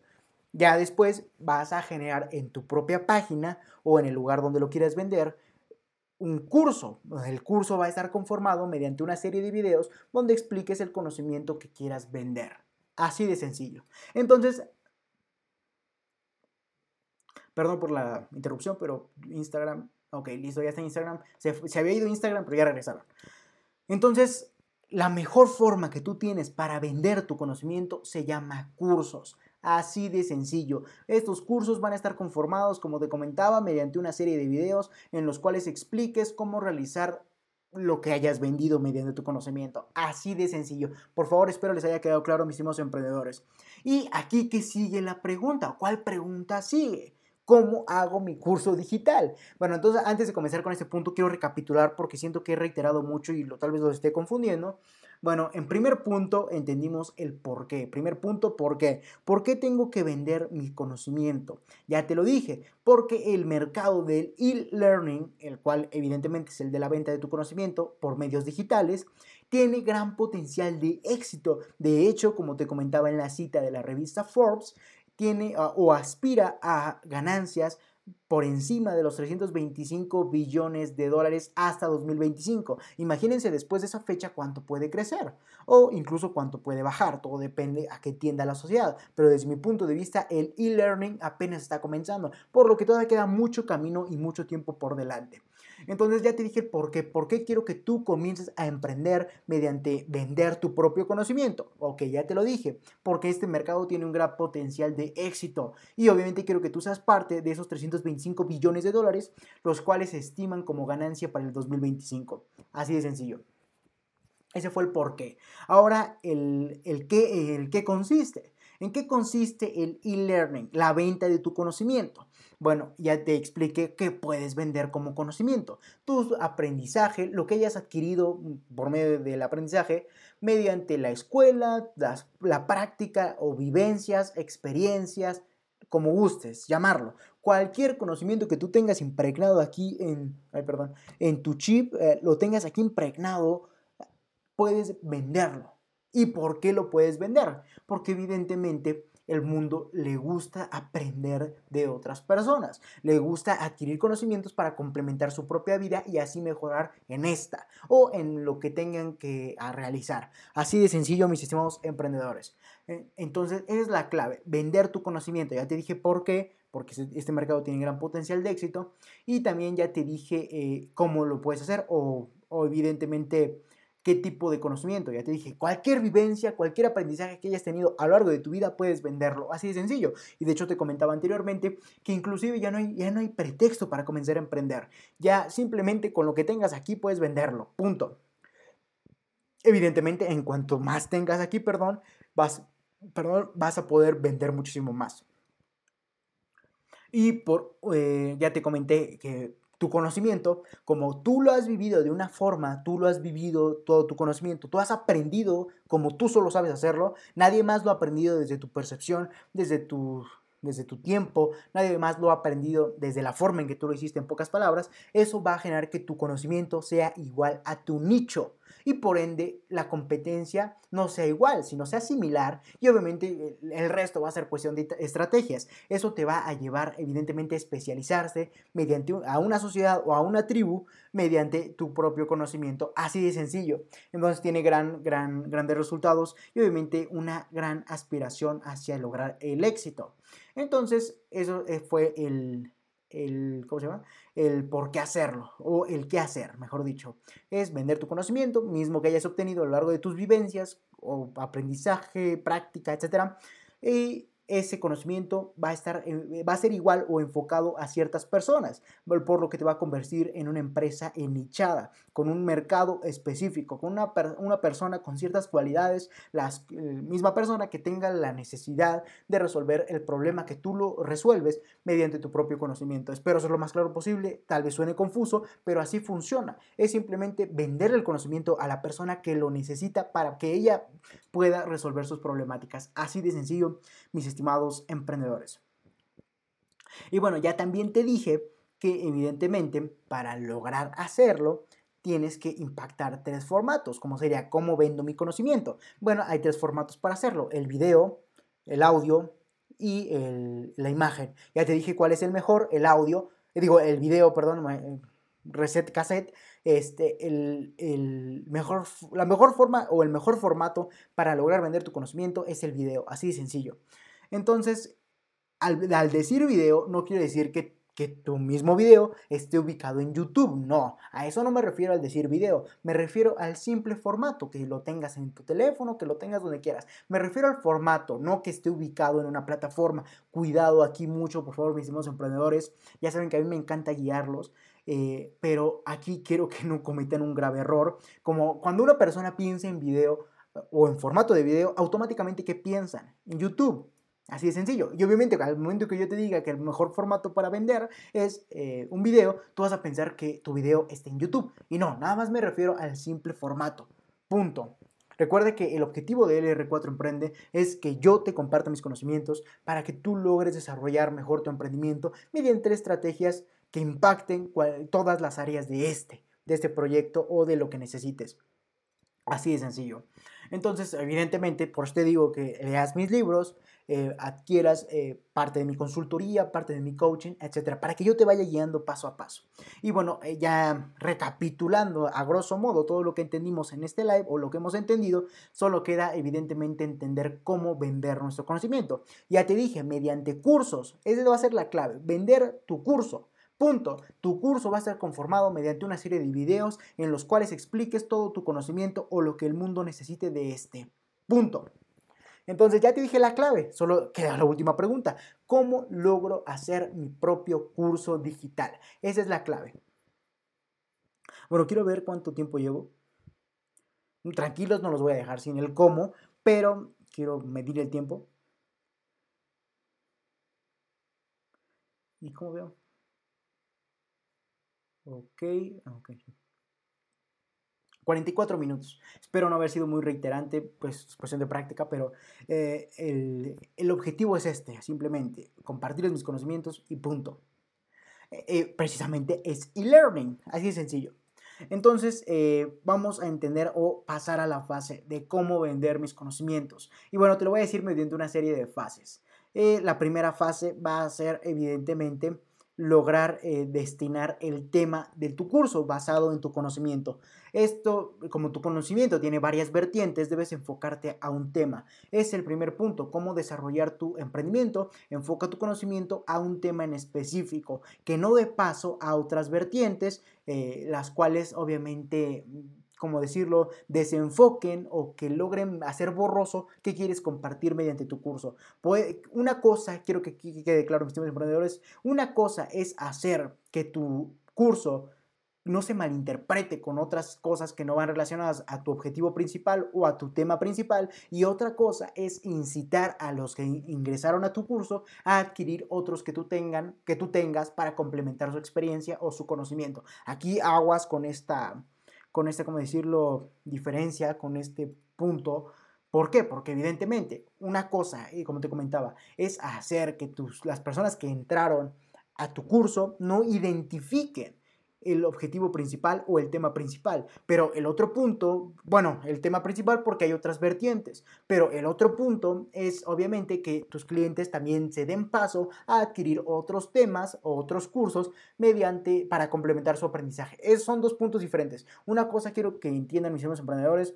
Ya después vas a generar en tu propia página o en el lugar donde lo quieras vender un curso. El curso va a estar conformado mediante una serie de videos donde expliques el conocimiento que quieras vender. Así de sencillo. Entonces, perdón por la interrupción, pero Instagram, ok, listo, ya está Instagram. Se, se había ido Instagram, pero ya regresaron. Entonces, la mejor forma que tú tienes para vender tu conocimiento se llama cursos. Así de sencillo. Estos cursos van a estar conformados, como te comentaba, mediante una serie de videos en los cuales expliques cómo realizar lo que hayas vendido mediante tu conocimiento. Así de sencillo. Por favor, espero les haya quedado claro, mis estimados emprendedores. Y aquí que sigue la pregunta. ¿Cuál pregunta sigue? ¿Cómo hago mi curso digital? Bueno, entonces antes de comenzar con este punto, quiero recapitular porque siento que he reiterado mucho y lo, tal vez lo esté confundiendo. Bueno, en primer punto entendimos el por qué. Primer punto, ¿por qué? ¿Por qué tengo que vender mi conocimiento? Ya te lo dije, porque el mercado del e-learning, el cual evidentemente es el de la venta de tu conocimiento por medios digitales, tiene gran potencial de éxito. De hecho, como te comentaba en la cita de la revista Forbes, tiene o aspira a ganancias por encima de los 325 billones de dólares hasta 2025. Imagínense después de esa fecha cuánto puede crecer o incluso cuánto puede bajar. Todo depende a qué tienda la sociedad. Pero desde mi punto de vista, el e-learning apenas está comenzando, por lo que todavía queda mucho camino y mucho tiempo por delante. Entonces ya te dije por qué, por qué quiero que tú comiences a emprender mediante vender tu propio conocimiento. Ok, ya te lo dije, porque este mercado tiene un gran potencial de éxito y obviamente quiero que tú seas parte de esos 325 billones de dólares, los cuales se estiman como ganancia para el 2025. Así de sencillo. Ese fue el por qué. Ahora, el, el, qué, el qué consiste. ¿En qué consiste el e-learning? La venta de tu conocimiento. Bueno, ya te expliqué qué puedes vender como conocimiento. Tu aprendizaje, lo que hayas adquirido por medio del aprendizaje, mediante la escuela, la práctica o vivencias, experiencias, como gustes llamarlo. Cualquier conocimiento que tú tengas impregnado aquí en, perdón, en tu chip, eh, lo tengas aquí impregnado, puedes venderlo. ¿Y por qué lo puedes vender? Porque evidentemente el mundo le gusta aprender de otras personas, le gusta adquirir conocimientos para complementar su propia vida y así mejorar en esta o en lo que tengan que realizar. Así de sencillo, mis estimados emprendedores. Entonces, es la clave, vender tu conocimiento. Ya te dije por qué, porque este mercado tiene gran potencial de éxito y también ya te dije eh, cómo lo puedes hacer o evidentemente qué tipo de conocimiento. Ya te dije, cualquier vivencia, cualquier aprendizaje que hayas tenido a lo largo de tu vida puedes venderlo. Así de sencillo. Y de hecho te comentaba anteriormente que inclusive ya no hay, ya no hay pretexto para comenzar a emprender. Ya simplemente con lo que tengas aquí puedes venderlo. Punto. Evidentemente, en cuanto más tengas aquí, perdón, vas, perdón, vas a poder vender muchísimo más. Y por, eh, ya te comenté que tu conocimiento, como tú lo has vivido de una forma, tú lo has vivido todo tu conocimiento, tú has aprendido como tú solo sabes hacerlo, nadie más lo ha aprendido desde tu percepción, desde tu, desde tu tiempo, nadie más lo ha aprendido desde la forma en que tú lo hiciste en pocas palabras, eso va a generar que tu conocimiento sea igual a tu nicho y por ende la competencia no sea igual, sino sea similar y obviamente el resto va a ser cuestión de estrategias. Eso te va a llevar evidentemente a especializarse mediante a una sociedad o a una tribu mediante tu propio conocimiento, así de sencillo. Entonces tiene gran, gran, grandes resultados y obviamente una gran aspiración hacia lograr el éxito. Entonces eso eh, fue el, el, ¿cómo se llama? El por qué hacerlo, o el qué hacer, mejor dicho. Es vender tu conocimiento, mismo que hayas obtenido a lo largo de tus vivencias, o aprendizaje, práctica, etc. Y ese conocimiento va a, estar, eh, va a ser igual o enfocado a ciertas personas, por lo que te va a convertir en una empresa nichada, con un mercado específico, con una, una persona con ciertas cualidades, la misma persona que tenga la necesidad de resolver el problema que tú lo resuelves mediante tu propio conocimiento. Espero ser lo más claro posible, tal vez suene confuso, pero así funciona. Es simplemente vender el conocimiento a la persona que lo necesita para que ella pueda resolver sus problemáticas. Así de sencillo, mis estimados emprendedores. Y bueno, ya también te dije que evidentemente para lograr hacerlo tienes que impactar tres formatos, como sería cómo vendo mi conocimiento. Bueno, hay tres formatos para hacerlo, el video, el audio y la imagen. Ya te dije cuál es el mejor, el audio, eh, digo, el video, perdón, eh, reset cassette, este, el, mejor, la mejor forma o el mejor formato para lograr vender tu conocimiento es el video, así de sencillo. Entonces, al, decir video, no quiero decir que, que, tu mismo video esté ubicado en YouTube. No, a eso no me refiero al decir video. Me refiero al simple formato, que lo tengas en tu teléfono, que lo tengas donde quieras. Me refiero al formato, no que esté ubicado en una plataforma. Cuidado aquí mucho, por favor, mis estimados emprendedores. Ya saben que a mí me encanta guiarlos. Eh, pero aquí quiero que no cometan un grave error. Como cuando una persona piensa en video o en formato de video, automáticamente ¿qué piensan? En YouTube. Así de sencillo. Y obviamente al momento que yo te diga que el mejor formato para vender es eh, un video, tú vas a pensar que tu video está en YouTube. Y no, nada más me refiero al simple formato. Punto. Recuerda que el objetivo de LR4 Emprende es que yo te comparta mis conocimientos para que tú logres desarrollar mejor tu emprendimiento mediante estrategias que impacten todas las áreas de este, de este proyecto o de lo que necesites. Así de sencillo. Entonces, evidentemente, por eso te digo que leas mis libros, eh, adquieras eh, parte de mi consultoría, parte de mi coaching, etcétera, para que yo te vaya guiando paso a paso. Y bueno, eh, ya recapitulando a grosso modo todo lo que entendimos en este live o lo que hemos entendido, solo queda evidentemente entender cómo vender nuestro conocimiento. Ya te dije, mediante cursos, esa va a ser la clave, vender tu curso. Punto. Tu curso va a estar conformado mediante una serie de videos en los cuales expliques todo tu conocimiento o lo que el mundo necesite de este. Punto. Entonces ya te dije la clave, solo queda la última pregunta. ¿Cómo logro hacer mi propio curso digital? Esa es la clave. Bueno, quiero ver cuánto tiempo llevo. Tranquilos, no los voy a dejar sin el cómo, pero quiero medir el tiempo. ¿Y cómo veo? Ok, ok. 44 minutos. Espero no haber sido muy reiterante, pues es cuestión de práctica, pero eh, el, objetivo es este, simplemente compartir mis conocimientos y punto. Eh, eh, precisamente es e-learning, así de sencillo. Entonces vamos a entender o pasar a la fase de cómo vender mis conocimientos. Y bueno, te lo voy a decir mediante una serie de fases. la primera fase va a ser evidentemente lograr eh, destinar el tema de tu curso basado en tu conocimiento. Esto, como tu conocimiento tiene varias vertientes, debes enfocarte a un tema. Es el primer punto, cómo desarrollar tu emprendimiento. Enfoca tu conocimiento a un tema en específico, que no dé paso a otras vertientes, eh, las cuales obviamente como decirlo, desenfoquen o que logren hacer borroso qué quieres compartir mediante tu curso. una cosa, quiero que quede claro, mis emprendedores, una cosa es hacer que tu curso no se malinterprete con otras cosas que no van relacionadas a tu objetivo principal o a tu tema principal. Y otra cosa es incitar a los que ingresaron a tu curso a adquirir otros que tú, tengan, que tú tengas para complementar su experiencia o su conocimiento. Aquí aguas con esta con esta, como decirlo, diferencia, con este punto. ¿Por qué? Porque evidentemente una cosa, y como te comentaba, es hacer que tus, las personas que entraron a tu curso no identifiquen el objetivo principal o el tema principal. Pero el otro punto, bueno, el tema principal porque hay otras vertientes, pero el otro punto es obviamente que tus clientes también se den paso a adquirir otros temas o otros cursos mediante para complementar su aprendizaje. Esos son dos puntos diferentes. Una cosa quiero que entiendan mis amigos emprendedores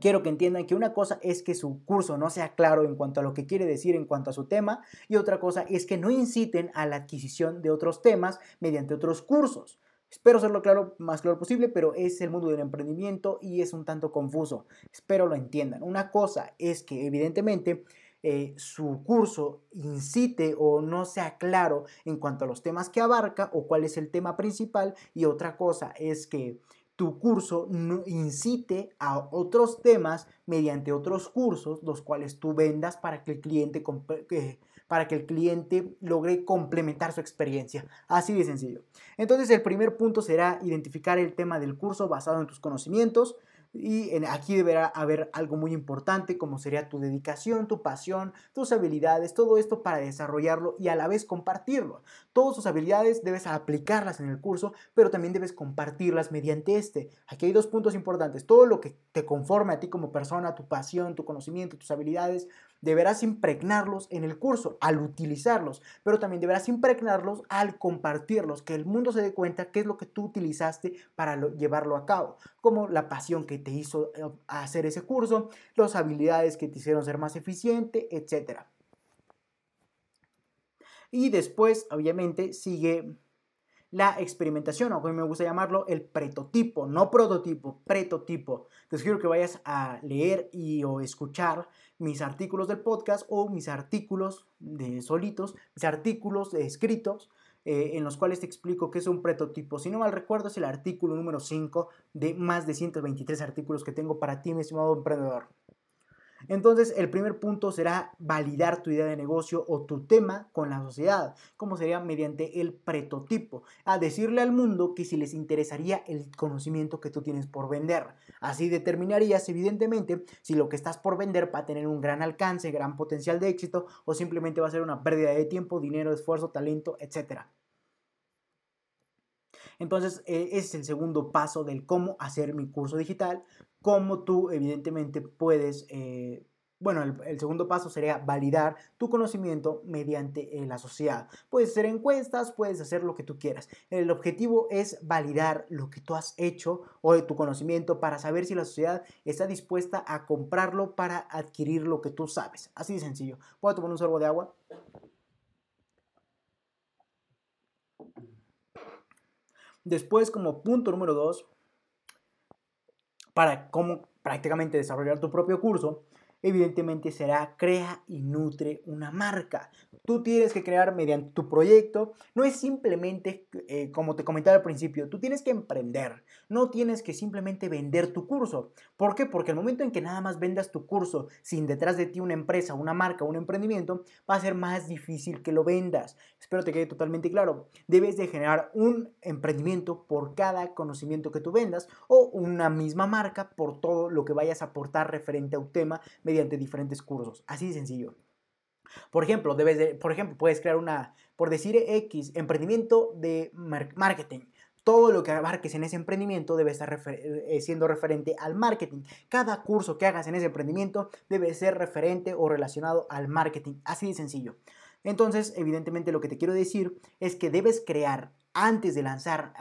quiero que entiendan que una cosa es que su curso no sea claro en cuanto a lo que quiere decir en cuanto a su tema y otra cosa es que no inciten a la adquisición de otros temas mediante otros cursos. Espero serlo claro, más claro posible, pero es el mundo del emprendimiento y es un tanto confuso. Espero lo entiendan. Una cosa es que evidentemente eh, su curso incite o no sea claro en cuanto a los temas que abarca o cuál es el tema principal y otra cosa es que tu curso incite a otros temas mediante otros cursos, los cuales tú vendas para que el cliente, para que el cliente logre complementar su experiencia. Así de sencillo. Entonces el primer punto será identificar el tema del curso basado en tus conocimientos. Y aquí deberá haber algo muy importante como sería tu dedicación, tu pasión, tus habilidades, todo esto para desarrollarlo y a la vez compartirlo. Todas tus habilidades debes aplicarlas en el curso, pero también debes compartirlas mediante este. Aquí hay dos puntos importantes. Todo lo que te conforme a ti como persona, tu pasión, tu conocimiento, tus habilidades, deberás impregnarlos en el curso al utilizarlos, pero también deberás impregnarlos al compartirlos, que el mundo se dé cuenta qué es lo que tú utilizaste para llevarlo a cabo, como la pasión que te hizo eh, hacer ese curso, las habilidades que te hicieron ser más eficiente, etc. Y después, obviamente, sigue la experimentación, o como me gusta llamarlo, el prototipo, no prototipo, prototipo. Entonces quiero que vayas a leer y o escuchar mis artículos del podcast o mis artículos de solitos, mis artículos escritos eh, en los cuales te explico qué es un prototipo. Si no mal recuerdo, es el artículo número 5 de más de 123 artículos que tengo para ti, mi estimado emprendedor. Entonces, el primer punto será validar tu idea de negocio o tu tema con la sociedad, como sería mediante el prototipo, a decirle al mundo que si les interesaría el conocimiento que tú tienes por vender. Así determinarías, evidentemente, si lo que estás por vender va a tener un gran alcance, gran potencial de éxito o simplemente va a ser una pérdida de tiempo, dinero, esfuerzo, talento, etc. Entonces, eh, ese es el segundo paso del cómo hacer mi curso digital, cómo tú evidentemente puedes... Eh, bueno, el, segundo paso sería validar tu conocimiento mediante eh, la sociedad. Puedes hacer encuestas, puedes hacer lo que tú quieras. El objetivo es validar lo que tú has hecho o tu conocimiento para saber si la sociedad está dispuesta a comprarlo para adquirir lo que tú sabes. Así de sencillo. A tomar un sorbo de agua. Después, como punto número dos, para cómo prácticamente desarrollar tu propio curso, evidentemente será crea y nutre una marca. Tú tienes que crear mediante tu proyecto, no es simplemente, eh, como te comentaba al principio, tú tienes que emprender, no tienes que simplemente vender tu curso. ¿Por qué? Porque el momento en que nada más vendas tu curso sin detrás de ti una empresa, una marca, un emprendimiento, va a ser más difícil que lo vendas. Espero te quede totalmente claro. Debes de generar un emprendimiento por cada conocimiento que tú vendas o una misma marca por todo lo que vayas a aportar referente a un tema mediante diferentes cursos. Así de sencillo. Por ejemplo, debes de, por ejemplo, puedes crear una, por decir X, emprendimiento de marketing. Todo lo que abarques en ese emprendimiento debe estar eh, siendo referente al marketing. Cada curso que hagas en ese emprendimiento debe ser referente o relacionado al marketing. Así de sencillo. Entonces, evidentemente lo que te quiero decir es que debes crear antes de lanzar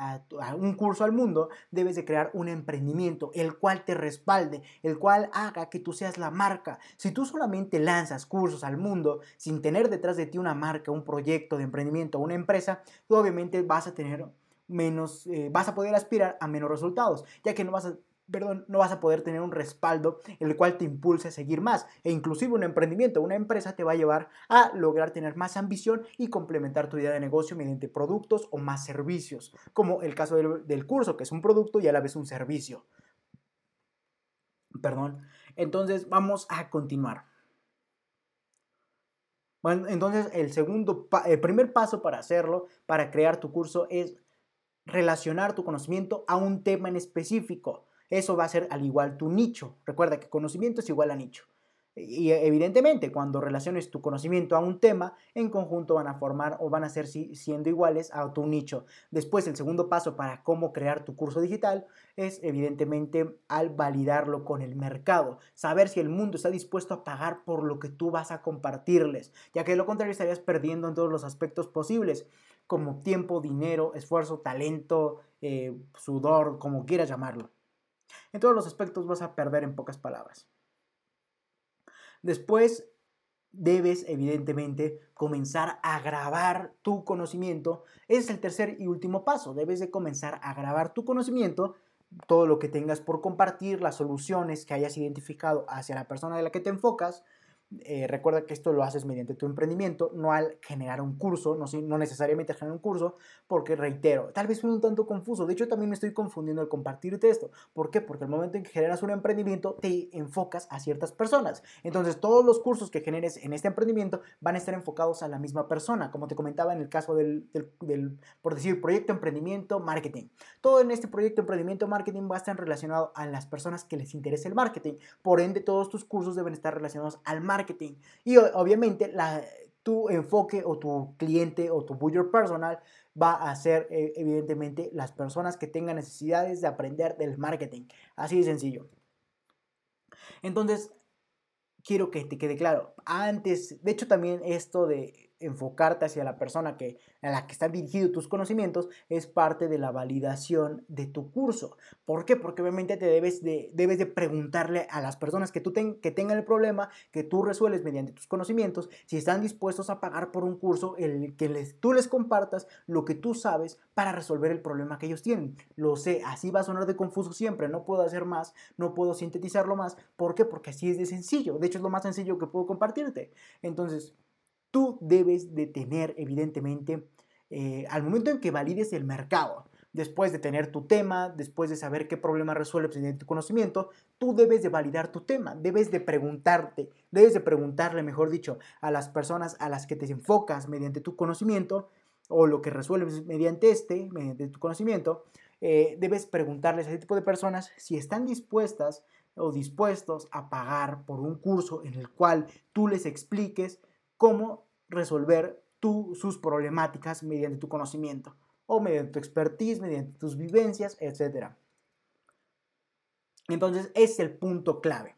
un curso al mundo, debes de crear un emprendimiento, el cual te respalde, el cual haga que tú seas la marca. Si tú solamente lanzas cursos al mundo sin tener detrás de ti una marca, un proyecto de emprendimiento una empresa, tú obviamente vas a tener menos, eh, vas a poder aspirar a menos resultados, ya que no vas a perdón, no vas a poder tener un respaldo el cual te impulse a seguir más. E inclusive un emprendimiento, una empresa te va a llevar a lograr tener más ambición y complementar tu idea de negocio mediante productos o más servicios, como el caso del, del curso, que es un producto y a la vez un servicio. Perdón. Entonces vamos a continuar. Bueno, entonces el segundo, el primer paso para hacerlo, para crear tu curso, es relacionar tu conocimiento a un tema en específico. Eso va a ser al igual tu nicho. Recuerda que conocimiento es igual a nicho. Y evidentemente, cuando relaciones tu conocimiento a un tema, en conjunto van a formar o van a ser siendo iguales a tu nicho. Después, el segundo paso para cómo crear tu curso digital es evidentemente al validarlo con el mercado. Saber si el mundo está dispuesto a pagar por lo que tú vas a compartirles, ya que de lo contrario estarías perdiendo en todos los aspectos posibles, como tiempo, dinero, esfuerzo, talento, eh, sudor, como quieras llamarlo. En todos los aspectos vas a perder en pocas palabras. Después debes evidentemente comenzar a grabar tu conocimiento. Ese es el tercer y último paso. Debes de comenzar a grabar tu conocimiento, todo lo que tengas por compartir, las soluciones que hayas identificado hacia la persona de la que te enfocas, eh, recuerda que esto lo haces mediante tu emprendimiento, no al generar un curso, no, no necesariamente generar un curso, porque reitero, tal vez fue un tanto confuso. De hecho, también me estoy confundiendo al compartirte esto. ¿Por qué? Porque el momento en que generas un emprendimiento, te enfocas a ciertas personas. Entonces, todos los cursos que generes en este emprendimiento van a estar enfocados a la misma persona, como te comentaba en el caso del, del, por decir, proyecto emprendimiento marketing. Todo en este proyecto emprendimiento marketing va a estar relacionado a las personas que les interese el marketing. Por ende, todos tus cursos deben estar relacionados al marketing marketing. Y obviamente la, tu enfoque o tu cliente o tu buyer personal va a ser eh, evidentemente las personas que tengan necesidades de aprender del marketing. Así de sencillo. Entonces, quiero que te quede claro. Antes, de hecho también esto de enfocarte hacia la persona que, a la que están dirigidos tus conocimientos es parte de la validación de tu curso. ¿Por qué? Porque obviamente te debes de, debes de preguntarle a las personas que, tú que tengan el problema, que tú resuelves mediante tus conocimientos, si están dispuestos a pagar por un curso el que les, tú les compartas lo que tú sabes para resolver el problema que ellos tienen. Lo sé, así va a sonar de confuso siempre, no puedo hacer más, no puedo sintetizarlo más. ¿Por qué? Porque así es de sencillo. De hecho, es lo más sencillo que puedo compartirte. Entonces, tú debes de tener, evidentemente, eh, al momento en que valides el mercado, después de tener tu tema, después de saber qué problema resuelves en tu conocimiento, tú debes de validar tu tema, debes de preguntarte, debes de preguntarle, mejor dicho, a las personas a las que te enfocas mediante tu conocimiento o lo que resuelves mediante este, mediante tu conocimiento, eh, debes preguntarles a ese tipo de personas si están dispuestas o dispuestos a pagar por un curso en el cual tú les expliques cómo resolver tú, sus problemáticas mediante tu conocimiento. o mediante tu expertise, mediante tus vivencias, etc. Entonces, es el punto clave.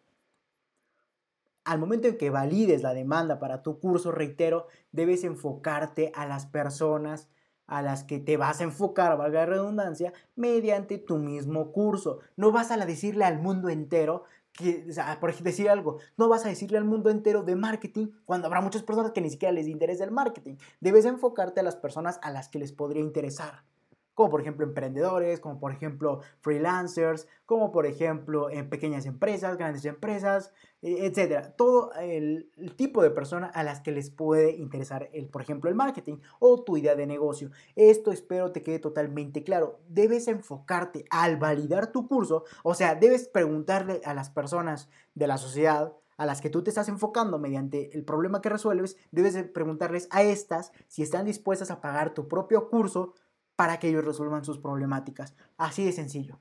Al momento en que valides la demanda para tu curso, reitero, debes enfocarte a las personas a las que te vas a enfocar, valga la redundancia, mediante tu mismo curso. No vas a decirle al mundo entero que, por decir algo, no vas a decirle al mundo entero de marketing cuando habrá muchas personas que ni siquiera les interesa el marketing. Debes enfocarte a las personas a las que les podría interesar como por ejemplo emprendedores, como por ejemplo freelancers, como por ejemplo en pequeñas empresas, grandes empresas, e, etcétera. Todo el, tipo de personas a las que les puede interesar, el, por ejemplo, el marketing o tu idea de negocio. Esto espero te quede totalmente claro. Debes enfocarte al validar tu curso, o sea, debes preguntarle a las personas de la sociedad, a las que tú te estás enfocando mediante el problema que resuelves, debes preguntarles a estas si están dispuestas a pagar tu propio curso para que ellos resuelvan sus problemáticas. Así de sencillo.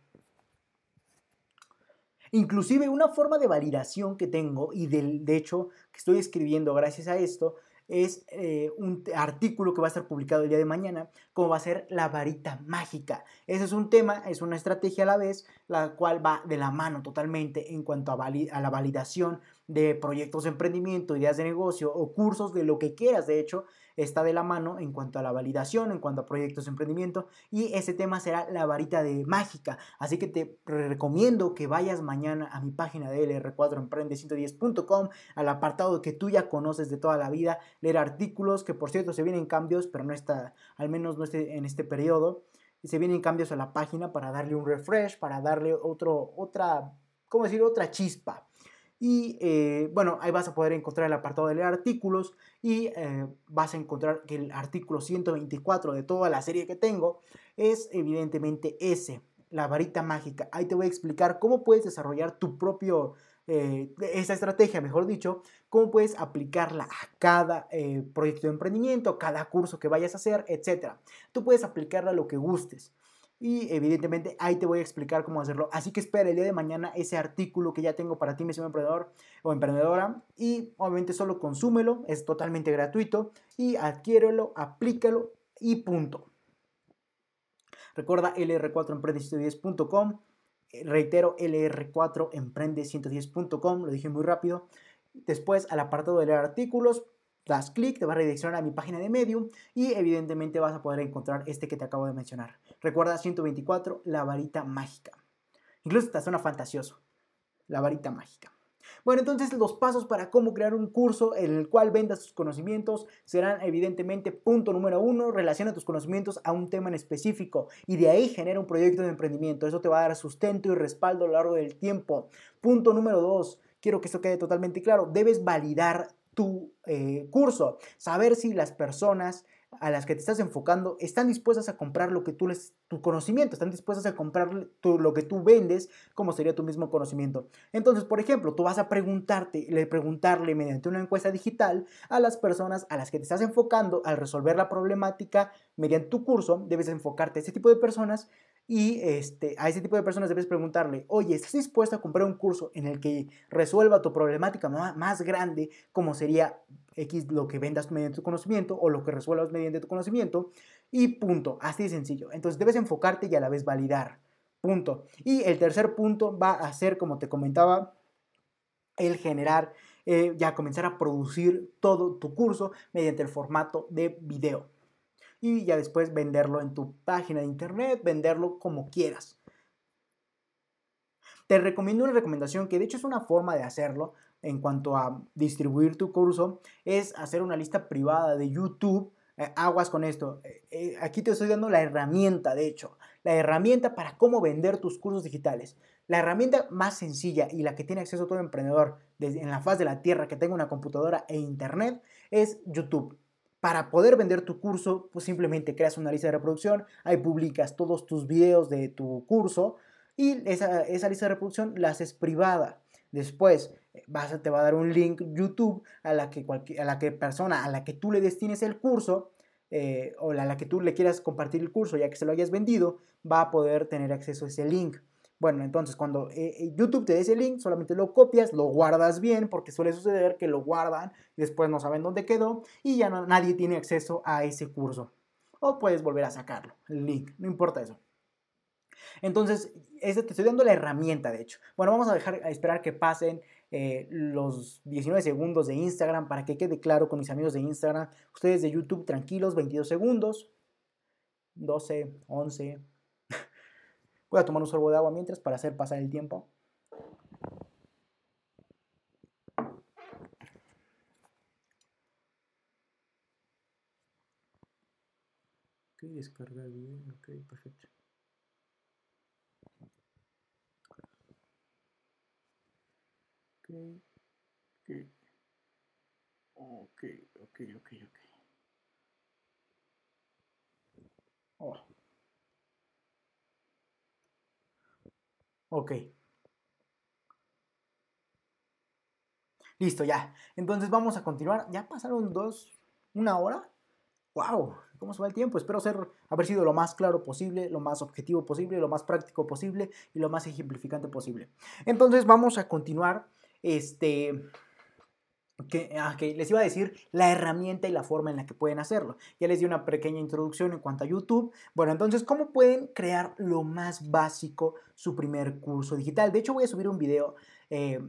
Inclusive una forma de validación que tengo y de, hecho que estoy escribiendo gracias a esto es eh, un artículo que va a estar publicado el día de mañana, como va a ser la varita mágica. Ese es un tema, es una estrategia a la vez, la cual va de la mano totalmente en cuanto a la validación de proyectos de emprendimiento, ideas de negocio o cursos de lo que quieras, de hecho, está de la mano en cuanto a la validación, en cuanto a proyectos de emprendimiento y ese tema será la varita de mágica. Así que te recomiendo que vayas mañana a mi página de lr4emprende110.com al apartado que tú ya conoces de toda la vida, leer artículos que por cierto se vienen cambios, pero no está, al menos no esté en este periodo. Y se vienen cambios a la página para darle un refresh, para darle otro, otra, ¿cómo decir? Otra chispa. Y eh, bueno, ahí vas a poder encontrar el apartado de leer artículos y eh, vas a encontrar que el artículo 124 de toda la serie que tengo es evidentemente ese, la varita mágica. Ahí te voy a explicar cómo puedes desarrollar tu propio, eh, esa estrategia, mejor dicho, cómo puedes aplicarla a cada proyecto de emprendimiento, cada curso que vayas a hacer, etc. Tú puedes aplicarla a lo que gustes. Y evidentemente ahí te voy a explicar cómo hacerlo. Así que espera el día de mañana ese artículo que ya tengo para ti, mi emprendedor o emprendedora. Y obviamente solo consúmelo, es totalmente gratuito. Y adquiérelo, aplícalo y punto. Recuerda lr4emprende110.com. Reitero, lr4emprende110.com. Lo dije muy rápido. Después al apartado de leer artículos, das clic, te va a redireccionar a mi página de Medium y evidentemente vas a poder encontrar este que te acabo de mencionar. Recuerda 124, la varita mágica. Incluso te suena fantasioso, la varita mágica. Bueno, entonces los pasos para cómo crear un curso en el cual vendas tus conocimientos serán evidentemente punto número uno, relaciona tus conocimientos a un tema en específico y de ahí genera un proyecto de emprendimiento. Eso te va a dar sustento y respaldo a lo largo del tiempo. Punto número dos, quiero que esto quede totalmente claro, debes validar tu eh, curso, saber si las personas a las que te estás enfocando están dispuestas a comprar lo que tú les, tu conocimiento, están dispuestas a comprar lo que tú vendes, como sería tu mismo conocimiento. Entonces, por ejemplo, tú vas a preguntarte, le preguntarle mediante una encuesta digital a las personas a las que te estás enfocando al resolver la problemática mediante tu curso, debes enfocarte a ese tipo de personas y este, a ese tipo de personas debes preguntarle, oye, ¿estás dispuesto a comprar un curso en el que resuelva tu problemática más grande, como sería X lo que vendas mediante tu conocimiento o lo que resuelvas mediante tu conocimiento? Y punto, así de sencillo. Entonces debes enfocarte y a la vez validar. Punto. Y el tercer punto va a ser, como te comentaba, el generar, eh, ya comenzar a producir todo tu curso mediante el formato de video y ya después venderlo en tu página de internet, venderlo como quieras. Te recomiendo una recomendación que de hecho es una forma de hacerlo en cuanto a distribuir tu curso, es hacer una lista privada de YouTube. Eh, aguas con esto. Eh, eh, aquí te estoy dando la herramienta, de hecho, la herramienta para cómo vender tus cursos digitales. La herramienta más sencilla y la que tiene acceso todo emprendedor desde, en la faz de la tierra que tenga una computadora e internet es YouTube. Para poder vender tu curso, pues simplemente creas una lista de reproducción, ahí publicas todos tus videos de tu curso y esa, lista de reproducción la haces privada. Después eh, vas te va a dar un link YouTube a la que, a la que persona a la que tú le destines el curso eh, o a la que tú le quieras compartir el curso ya que se lo hayas vendido, va a poder tener acceso a ese link. Bueno, entonces cuando eh, eh, YouTube te dé ese link, solamente lo copias, lo guardas bien, porque suele suceder que lo guardan después no saben dónde quedó y ya nadie tiene acceso a ese curso. o puedes volver a sacarlo, el link, no importa eso. Entonces, te estoy dando la herramienta, de hecho. Bueno, vamos a dejar a esperar que pasen eh, los 19 segundos de Instagram para que quede claro con mis amigos de Instagram. Ustedes de YouTube, tranquilos, 22 segundos. 12, 11. Voy a tomar un sorbo de agua mientras para hacer pasar el tiempo. Ok, descargar bien, ok, perfecto. Ok, ok, ok, ok, ok. Ok. Listo, ya. Entonces vamos a continuar. Ya pasaron dos, una hora. ¡Wow! ¿Cómo se va el tiempo? Espero ser, haber sido lo más claro posible, lo más objetivo posible, lo más práctico posible y lo más ejemplificante posible. Entonces vamos a continuar. Este, Ah, que, les iba a decir la herramienta y la forma en la que pueden hacerlo. Ya les di una pequeña introducción en cuanto a YouTube. Bueno, entonces, ¿cómo pueden crear lo más básico su primer curso digital? De hecho, voy a subir un video eh,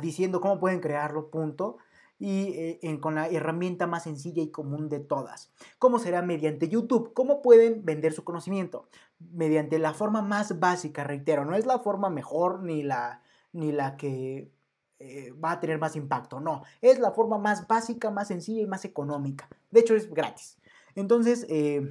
diciendo cómo pueden crearlo, punto. Y eh, con la herramienta más sencilla y común de todas. ¿Cómo será mediante YouTube? ¿Cómo pueden vender su conocimiento? Mediante la forma más básica, reitero, no es la forma mejor ni la, ni la que eh, va a tener más impacto. No, es la forma más básica, más sencilla y más económica. De hecho, es gratis. Entonces, eh,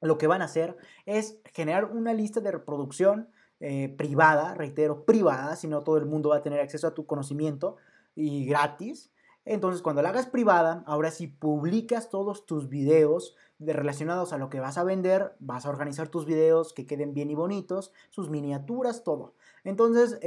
lo que van a hacer es generar una lista de reproducción eh, privada, reitero, privada, si no todo el mundo va a tener acceso a tu conocimiento y gratis. Entonces, cuando la hagas privada, ahora si publicas todos tus videos de relacionados a lo que vas a vender, vas a organizar tus videos que queden bien y bonitos, sus miniaturas, todo. Entonces,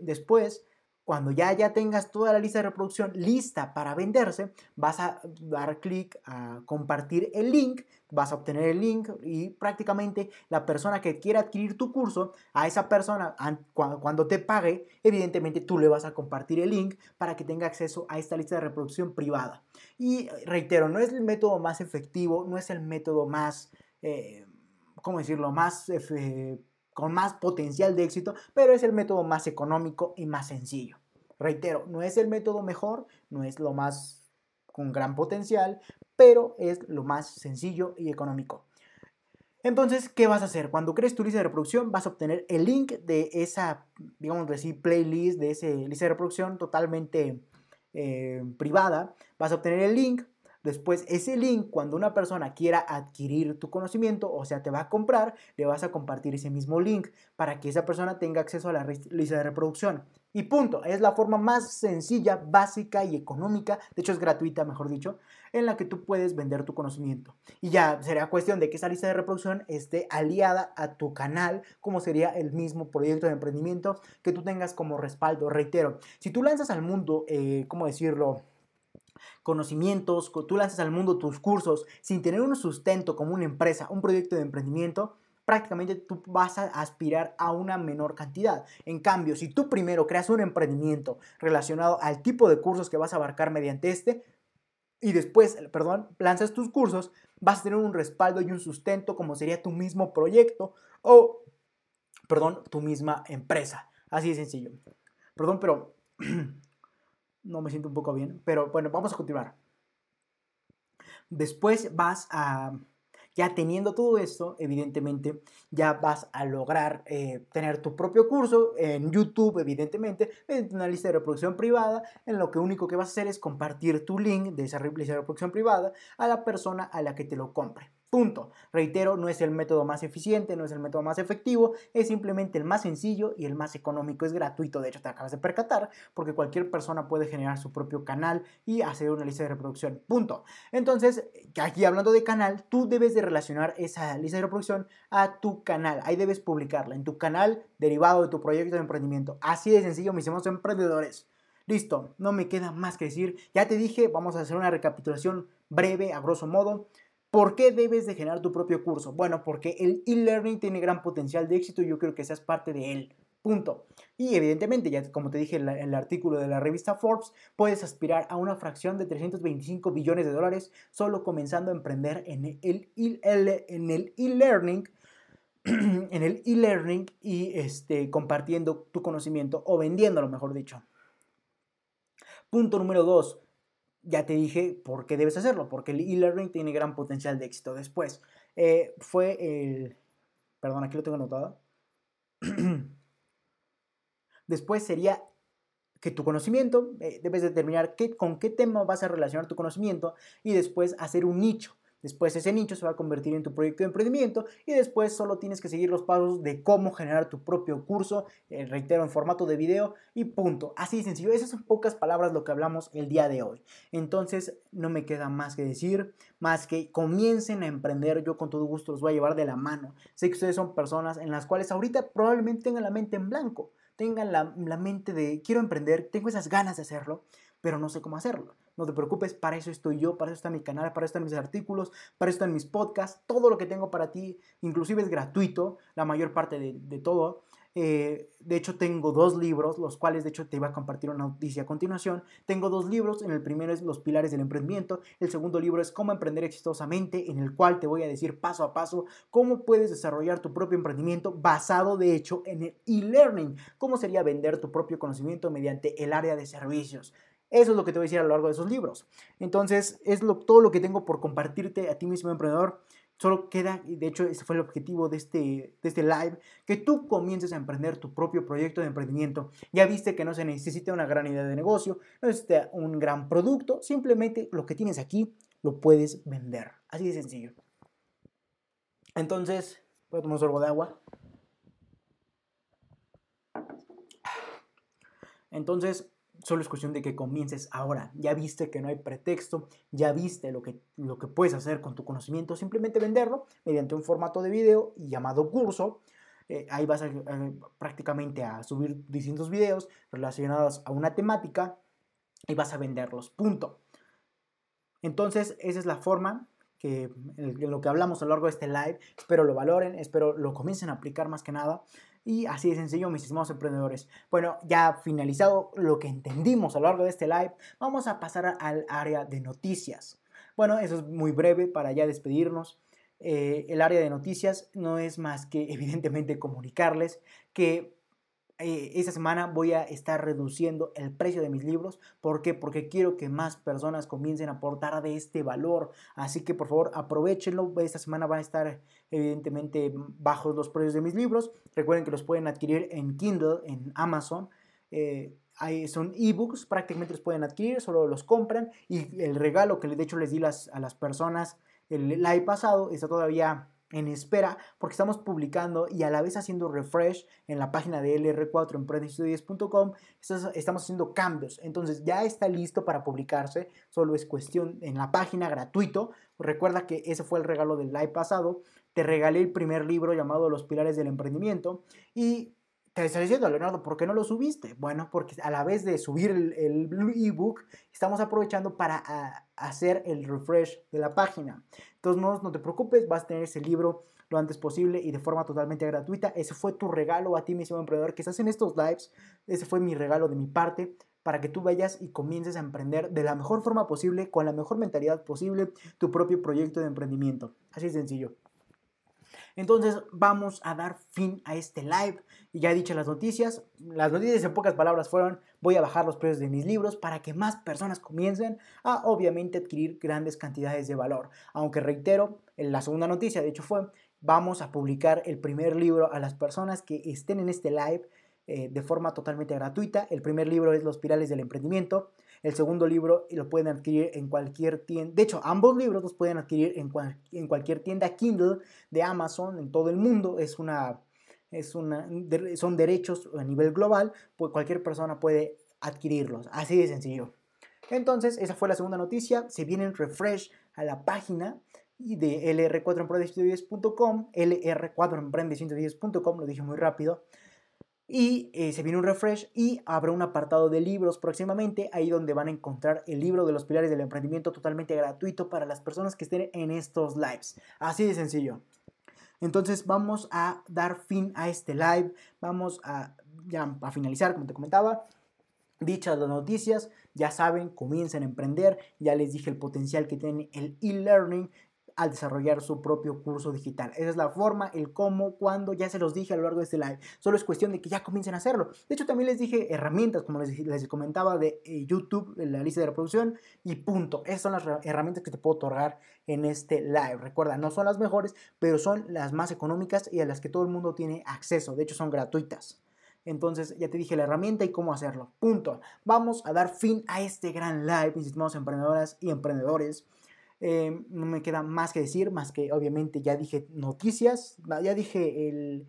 después cuando ya, ya tengas toda la lista de reproducción lista para venderse, vas a dar clic a compartir el link, vas a obtener el link y prácticamente la persona que quiera adquirir tu curso, a esa persona cuando te pague, evidentemente tú le vas a compartir el link para que tenga acceso a esta lista de reproducción privada. Y reitero, no es el método más efectivo, no es el método más, eh, ¿cómo decirlo?, más con más potencial de éxito, pero es el método más económico y más sencillo. Reitero, no es el método mejor, no es lo más con gran potencial, pero es lo más sencillo y económico. Entonces, ¿qué vas a hacer? Cuando crees tu lista de reproducción, vas a obtener el link de esa, digamos así, playlist, de esa lista de reproducción totalmente eh, privada. Vas a obtener el link, Después, ese link, cuando una persona quiera adquirir tu conocimiento, o sea, te va a comprar, le vas a compartir ese mismo link para que esa persona tenga acceso a la lista de reproducción. Y punto, es la forma más sencilla, básica y económica, de hecho es gratuita, mejor dicho, en la que tú puedes vender tu conocimiento. Y ya sería cuestión de que esa lista de reproducción esté aliada a tu canal, como sería el mismo proyecto de emprendimiento que tú tengas como respaldo. Reitero, si tú lanzas al mundo, eh, ¿cómo decirlo? Conocimientos, tú lanzas al mundo tus cursos sin tener un sustento como una empresa, un proyecto de emprendimiento, prácticamente tú vas a aspirar a una menor cantidad. En cambio, si tú primero creas un emprendimiento relacionado al tipo de cursos que vas a abarcar mediante este, y después, perdón, lanzas tus cursos, vas a tener un respaldo y un sustento como sería tu mismo proyecto o, perdón, tu misma empresa. Así de sencillo. Perdón, pero no me siento un poco bien, pero bueno, vamos a continuar. Después vas a, ya teniendo todo esto, evidentemente, ya vas a lograr eh, tener tu propio curso en YouTube, evidentemente, en una lista de reproducción privada, en lo que único que vas a hacer es compartir tu link de esa lista de reproducción privada a la persona a la que te lo compre. Punto. Reitero, no es el método más eficiente, no es el método más efectivo, es simplemente el más sencillo y el más económico. Es gratuito, de hecho te acabas de percatar, porque cualquier persona puede generar su propio canal y hacer una lista de reproducción. Punto. Entonces, aquí hablando de canal, tú debes de relacionar esa lista de reproducción a tu canal. Ahí debes publicarla en tu canal derivado de tu proyecto de emprendimiento. Así de sencillo, mis hicimos emprendedores. Listo, no me queda más que decir. Ya te dije, vamos a hacer una recapitulación breve, a grosso modo. ¿Por qué debes de generar tu propio curso? Bueno, porque el e-learning tiene gran potencial de éxito y yo creo que seas parte de él. Punto. Y evidentemente, ya como te dije en, el artículo de la revista Forbes, puedes aspirar a una fracción de 325 billones de dólares solo comenzando a emprender en el e-learning. en el e-learning y este, compartiendo tu conocimiento o vendiéndolo, mejor dicho. Punto número dos, ya te dije por qué debes hacerlo, porque el e-learning tiene gran potencial de éxito. Después, eh, fue el... Perdón, aquí lo tengo anotado. Después sería que tu conocimiento, eh, debes determinar qué, con qué tema vas a relacionar tu conocimiento y después hacer un nicho. Después ese nicho se va a convertir en tu proyecto de emprendimiento y después solo tienes que seguir los pasos de cómo generar tu propio curso, eh, reitero, en formato de video y punto. Así de sencillo. Esas son pocas palabras lo que hablamos el día de hoy. Entonces no me queda más que decir, más que comiencen a emprender. Yo con todo gusto los voy a llevar de la mano. Sé que ustedes son personas en las cuales ahorita probablemente tengan la mente en blanco tengan la, mente de quiero emprender, tengo esas ganas de hacerlo, pero no sé cómo hacerlo. No te preocupes, para eso estoy yo, para eso está mi canal, para eso están mis artículos, para eso están mis podcasts, todo lo que tengo para ti, inclusive es gratuito, la mayor parte de, de todo. Eh, de hecho, tengo dos libros, los cuales de hecho te iba a compartir una noticia a continuación. Tengo dos libros, en el primero es Los Pilares del Emprendimiento, el segundo libro es Cómo Emprender Exitosamente, en el cual te voy a decir paso a paso cómo puedes desarrollar tu propio emprendimiento basado de hecho en el e-learning, cómo sería vender tu propio conocimiento mediante el área de servicios. Eso es lo que te voy a decir a lo largo de esos libros. Entonces, es lo, todo lo que tengo por compartirte a ti mismo, emprendedor. Solo queda, y de hecho ese fue el objetivo de este, de este live, que tú comiences a emprender tu propio proyecto de emprendimiento. Ya viste que no se necesita una gran idea de negocio, no necesita un gran producto, simplemente lo que tienes aquí lo puedes vender. Así de sencillo. Entonces, voy a tomar un sorbo de agua. Entonces, Solo es cuestión de que comiences ahora. Ya viste que no hay pretexto, ya viste lo que, lo que puedes hacer con tu conocimiento, simplemente venderlo mediante un formato de video llamado curso. Eh, ahí vas a, prácticamente a subir distintos videos relacionados a una temática y vas a venderlos. Punto. Entonces, esa es la forma que lo que hablamos a lo largo de este live. Espero lo valoren, espero lo comiencen a aplicar más que nada. Y así de sencillo, mis estimados emprendedores. Bueno, ya finalizado lo que entendimos a lo largo de este live, vamos a pasar al área de noticias. Bueno, eso es muy breve para ya despedirnos. Eh, el área de noticias no es más que evidentemente comunicarles que eh, esta semana voy a estar reduciendo el precio de mis libros. ¿Por qué? Porque quiero que más personas comiencen a aportar de este valor. Así que por favor aprovechenlo. Esta semana van a estar evidentemente bajos los precios de mis libros. Recuerden que los pueden adquirir en Kindle, en Amazon. Eh, son ebooks, prácticamente los pueden adquirir, solo los compran. Y el regalo que de hecho les di las, a las personas el live pasado está todavía en espera porque estamos publicando y a la vez haciendo refresh en la página de LR4 emprendestudios.com estamos haciendo cambios. Entonces ya está listo para publicarse solo es cuestión en la página gratuito. Recuerda que ese fue el regalo del live pasado. Te regalé el primer libro llamado Los Pilares del Emprendimiento y te está diciendo, Leonardo, ¿por qué no lo subiste? Bueno, porque a la vez de subir el ebook, estamos aprovechando para ah, hacer el refresh de la página. De todos modos, no te preocupes, vas a tener ese libro lo antes posible y de forma totalmente gratuita. Ese fue tu regalo a ti mismo emprendedor que estás en estos lives. Ese fue mi regalo de mi parte para que tú vayas y comiences a emprender de la mejor forma posible, con la mejor mentalidad posible, tu propio proyecto de emprendimiento. Así de sencillo. Entonces vamos a dar fin a este live. Y ya he dicho las noticias. Las noticias en pocas palabras fueron voy a bajar los precios de mis libros para que más personas comiencen a obviamente adquirir grandes cantidades de valor. Aunque reitero, en la segunda noticia de hecho fue vamos a publicar el primer libro a las personas que estén en este live eh, de forma totalmente gratuita. El primer libro es Los Pirales del Emprendimiento. El segundo libro lo pueden adquirir en cualquier tienda. De hecho, ambos libros los pueden adquirir en, en cualquier tienda Kindle de Amazon en todo el mundo. Es una, es una, son derechos a nivel global, pues cualquier persona puede adquirirlos. Así de sencillo. Entonces, esa fue la segunda noticia. Se viene refresh a la página de lr4emprende110.com, lr4emprende110.com, lo dije muy rápido y eh, se viene un refresh y habrá un apartado de libros. Próximamente, ahí donde van a encontrar el libro de los pilares del emprendimiento totalmente gratuito para las personas que estén en estos lives. Así de sencillo. Entonces vamos a dar fin a este live, vamos a ya a finalizar, como te comentaba, dichas las noticias, ya saben, comiencen a emprender, ya les dije el potencial que tiene el e-learning, al desarrollar su propio curso digital. Esa es la forma, el cómo, cuándo, ya se los dije a lo largo de este live. Solo es cuestión de que ya comiencen a hacerlo. De hecho, también les dije herramientas, como les, comentaba, de eh, YouTube, la lista de reproducción y punto. Esas son las herramientas que te puedo otorgar en este live. Recuerda, no son las mejores, pero son las más económicas y a las que todo el mundo tiene acceso. De hecho, son gratuitas. Entonces, ya te dije la herramienta y cómo hacerlo. Punto. Vamos a dar fin a este gran live, mis estimados emprendedoras y emprendedores. Eh, no me queda más que decir, más que obviamente ya dije noticias, ya dije el,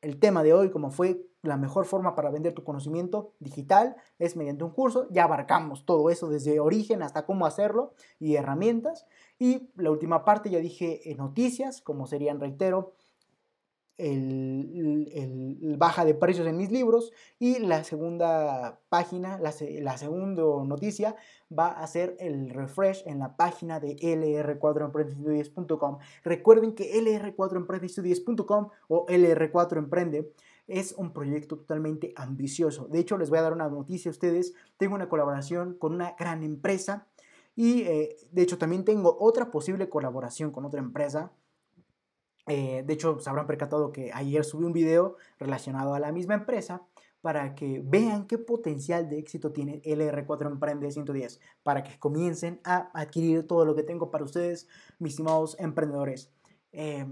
el tema de hoy, como fue la mejor forma para vender tu conocimiento digital, es mediante un curso. Ya abarcamos todo eso desde origen hasta cómo hacerlo y herramientas. Y la última parte ya dije eh, noticias, como serían, reitero, el, baja de precios en mis libros y la segunda página, la, segunda noticia va a ser el refresh en la página de lr4emprendestudies.com. Recuerden que lr4emprendestudies.com o lr4emprende es un proyecto totalmente ambicioso. De hecho, les voy a dar una noticia a ustedes. Tengo una colaboración con una gran empresa y eh, de hecho también tengo otra posible colaboración con otra empresa eh, de hecho, se habrán percatado que ayer subí un video relacionado a la misma empresa para que vean qué potencial de éxito tiene LR4 Emprende 110, para que comiencen a adquirir todo lo que tengo para ustedes, mis estimados emprendedores. Eh,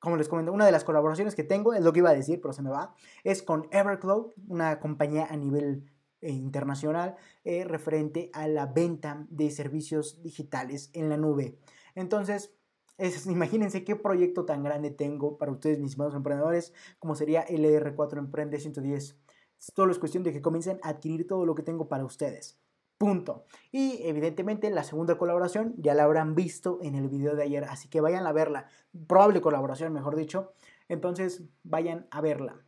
como les comento, una de las colaboraciones que tengo, es lo que iba a decir, pero se me va, es con Evercloud, una compañía a nivel eh, internacional referente a la venta de servicios digitales en la nube. Entonces, imagínense qué proyecto tan grande tengo para ustedes, mis estimados emprendedores, como sería LR4 Emprende 110. Solo es cuestión de que comiencen a adquirir todo lo que tengo para ustedes. Punto. Y evidentemente la segunda colaboración ya la habrán visto en el video de ayer, así que vayan a verla. Probable colaboración, mejor dicho. Entonces vayan a verla.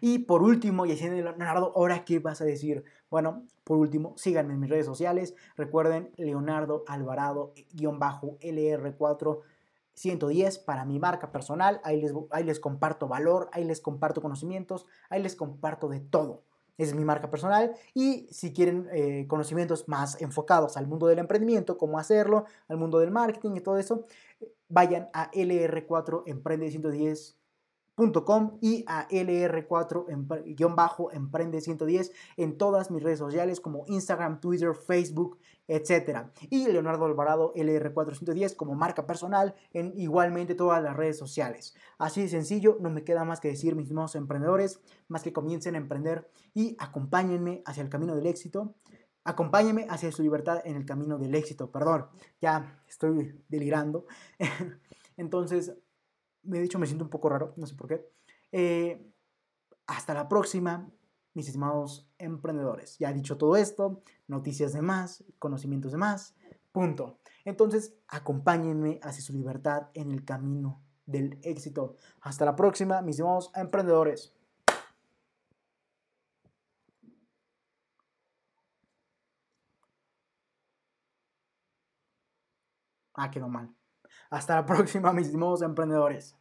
Y por último, y Leonardo, ¿ahora qué vas a decir? Bueno, por último, síganme en mis redes sociales. Recuerden, Leonardo Alvarado-LR4. 110 para mi marca personal, ahí les, ahí les comparto valor, ahí les comparto conocimientos, ahí les comparto de todo. Esa es mi marca personal y si quieren eh, conocimientos más enfocados al mundo del emprendimiento, cómo hacerlo, al mundo del marketing y todo eso, vayan a LR4 Emprende 110 y a LR4-Emprende 110 en todas mis redes sociales como Instagram, Twitter, Facebook, etc. Y Leonardo Alvarado LR410 como marca personal en igualmente todas las redes sociales. Así de sencillo, no me queda más que decir, mis nuevos emprendedores, más que comiencen a emprender y acompáñenme hacia el camino del éxito. Acompáñenme hacia su libertad en el camino del éxito. Perdón, ya estoy delirando. Entonces, me he dicho, me siento un poco raro, no sé por qué. Eh, hasta la próxima, mis estimados emprendedores. Ya he dicho todo esto, noticias de más, conocimientos de más, punto. Entonces, acompáñenme hacia su libertad en el camino del éxito. Hasta la próxima, mis estimados emprendedores. Ah, quedó mal. Hasta la próxima, mis estimados emprendedores.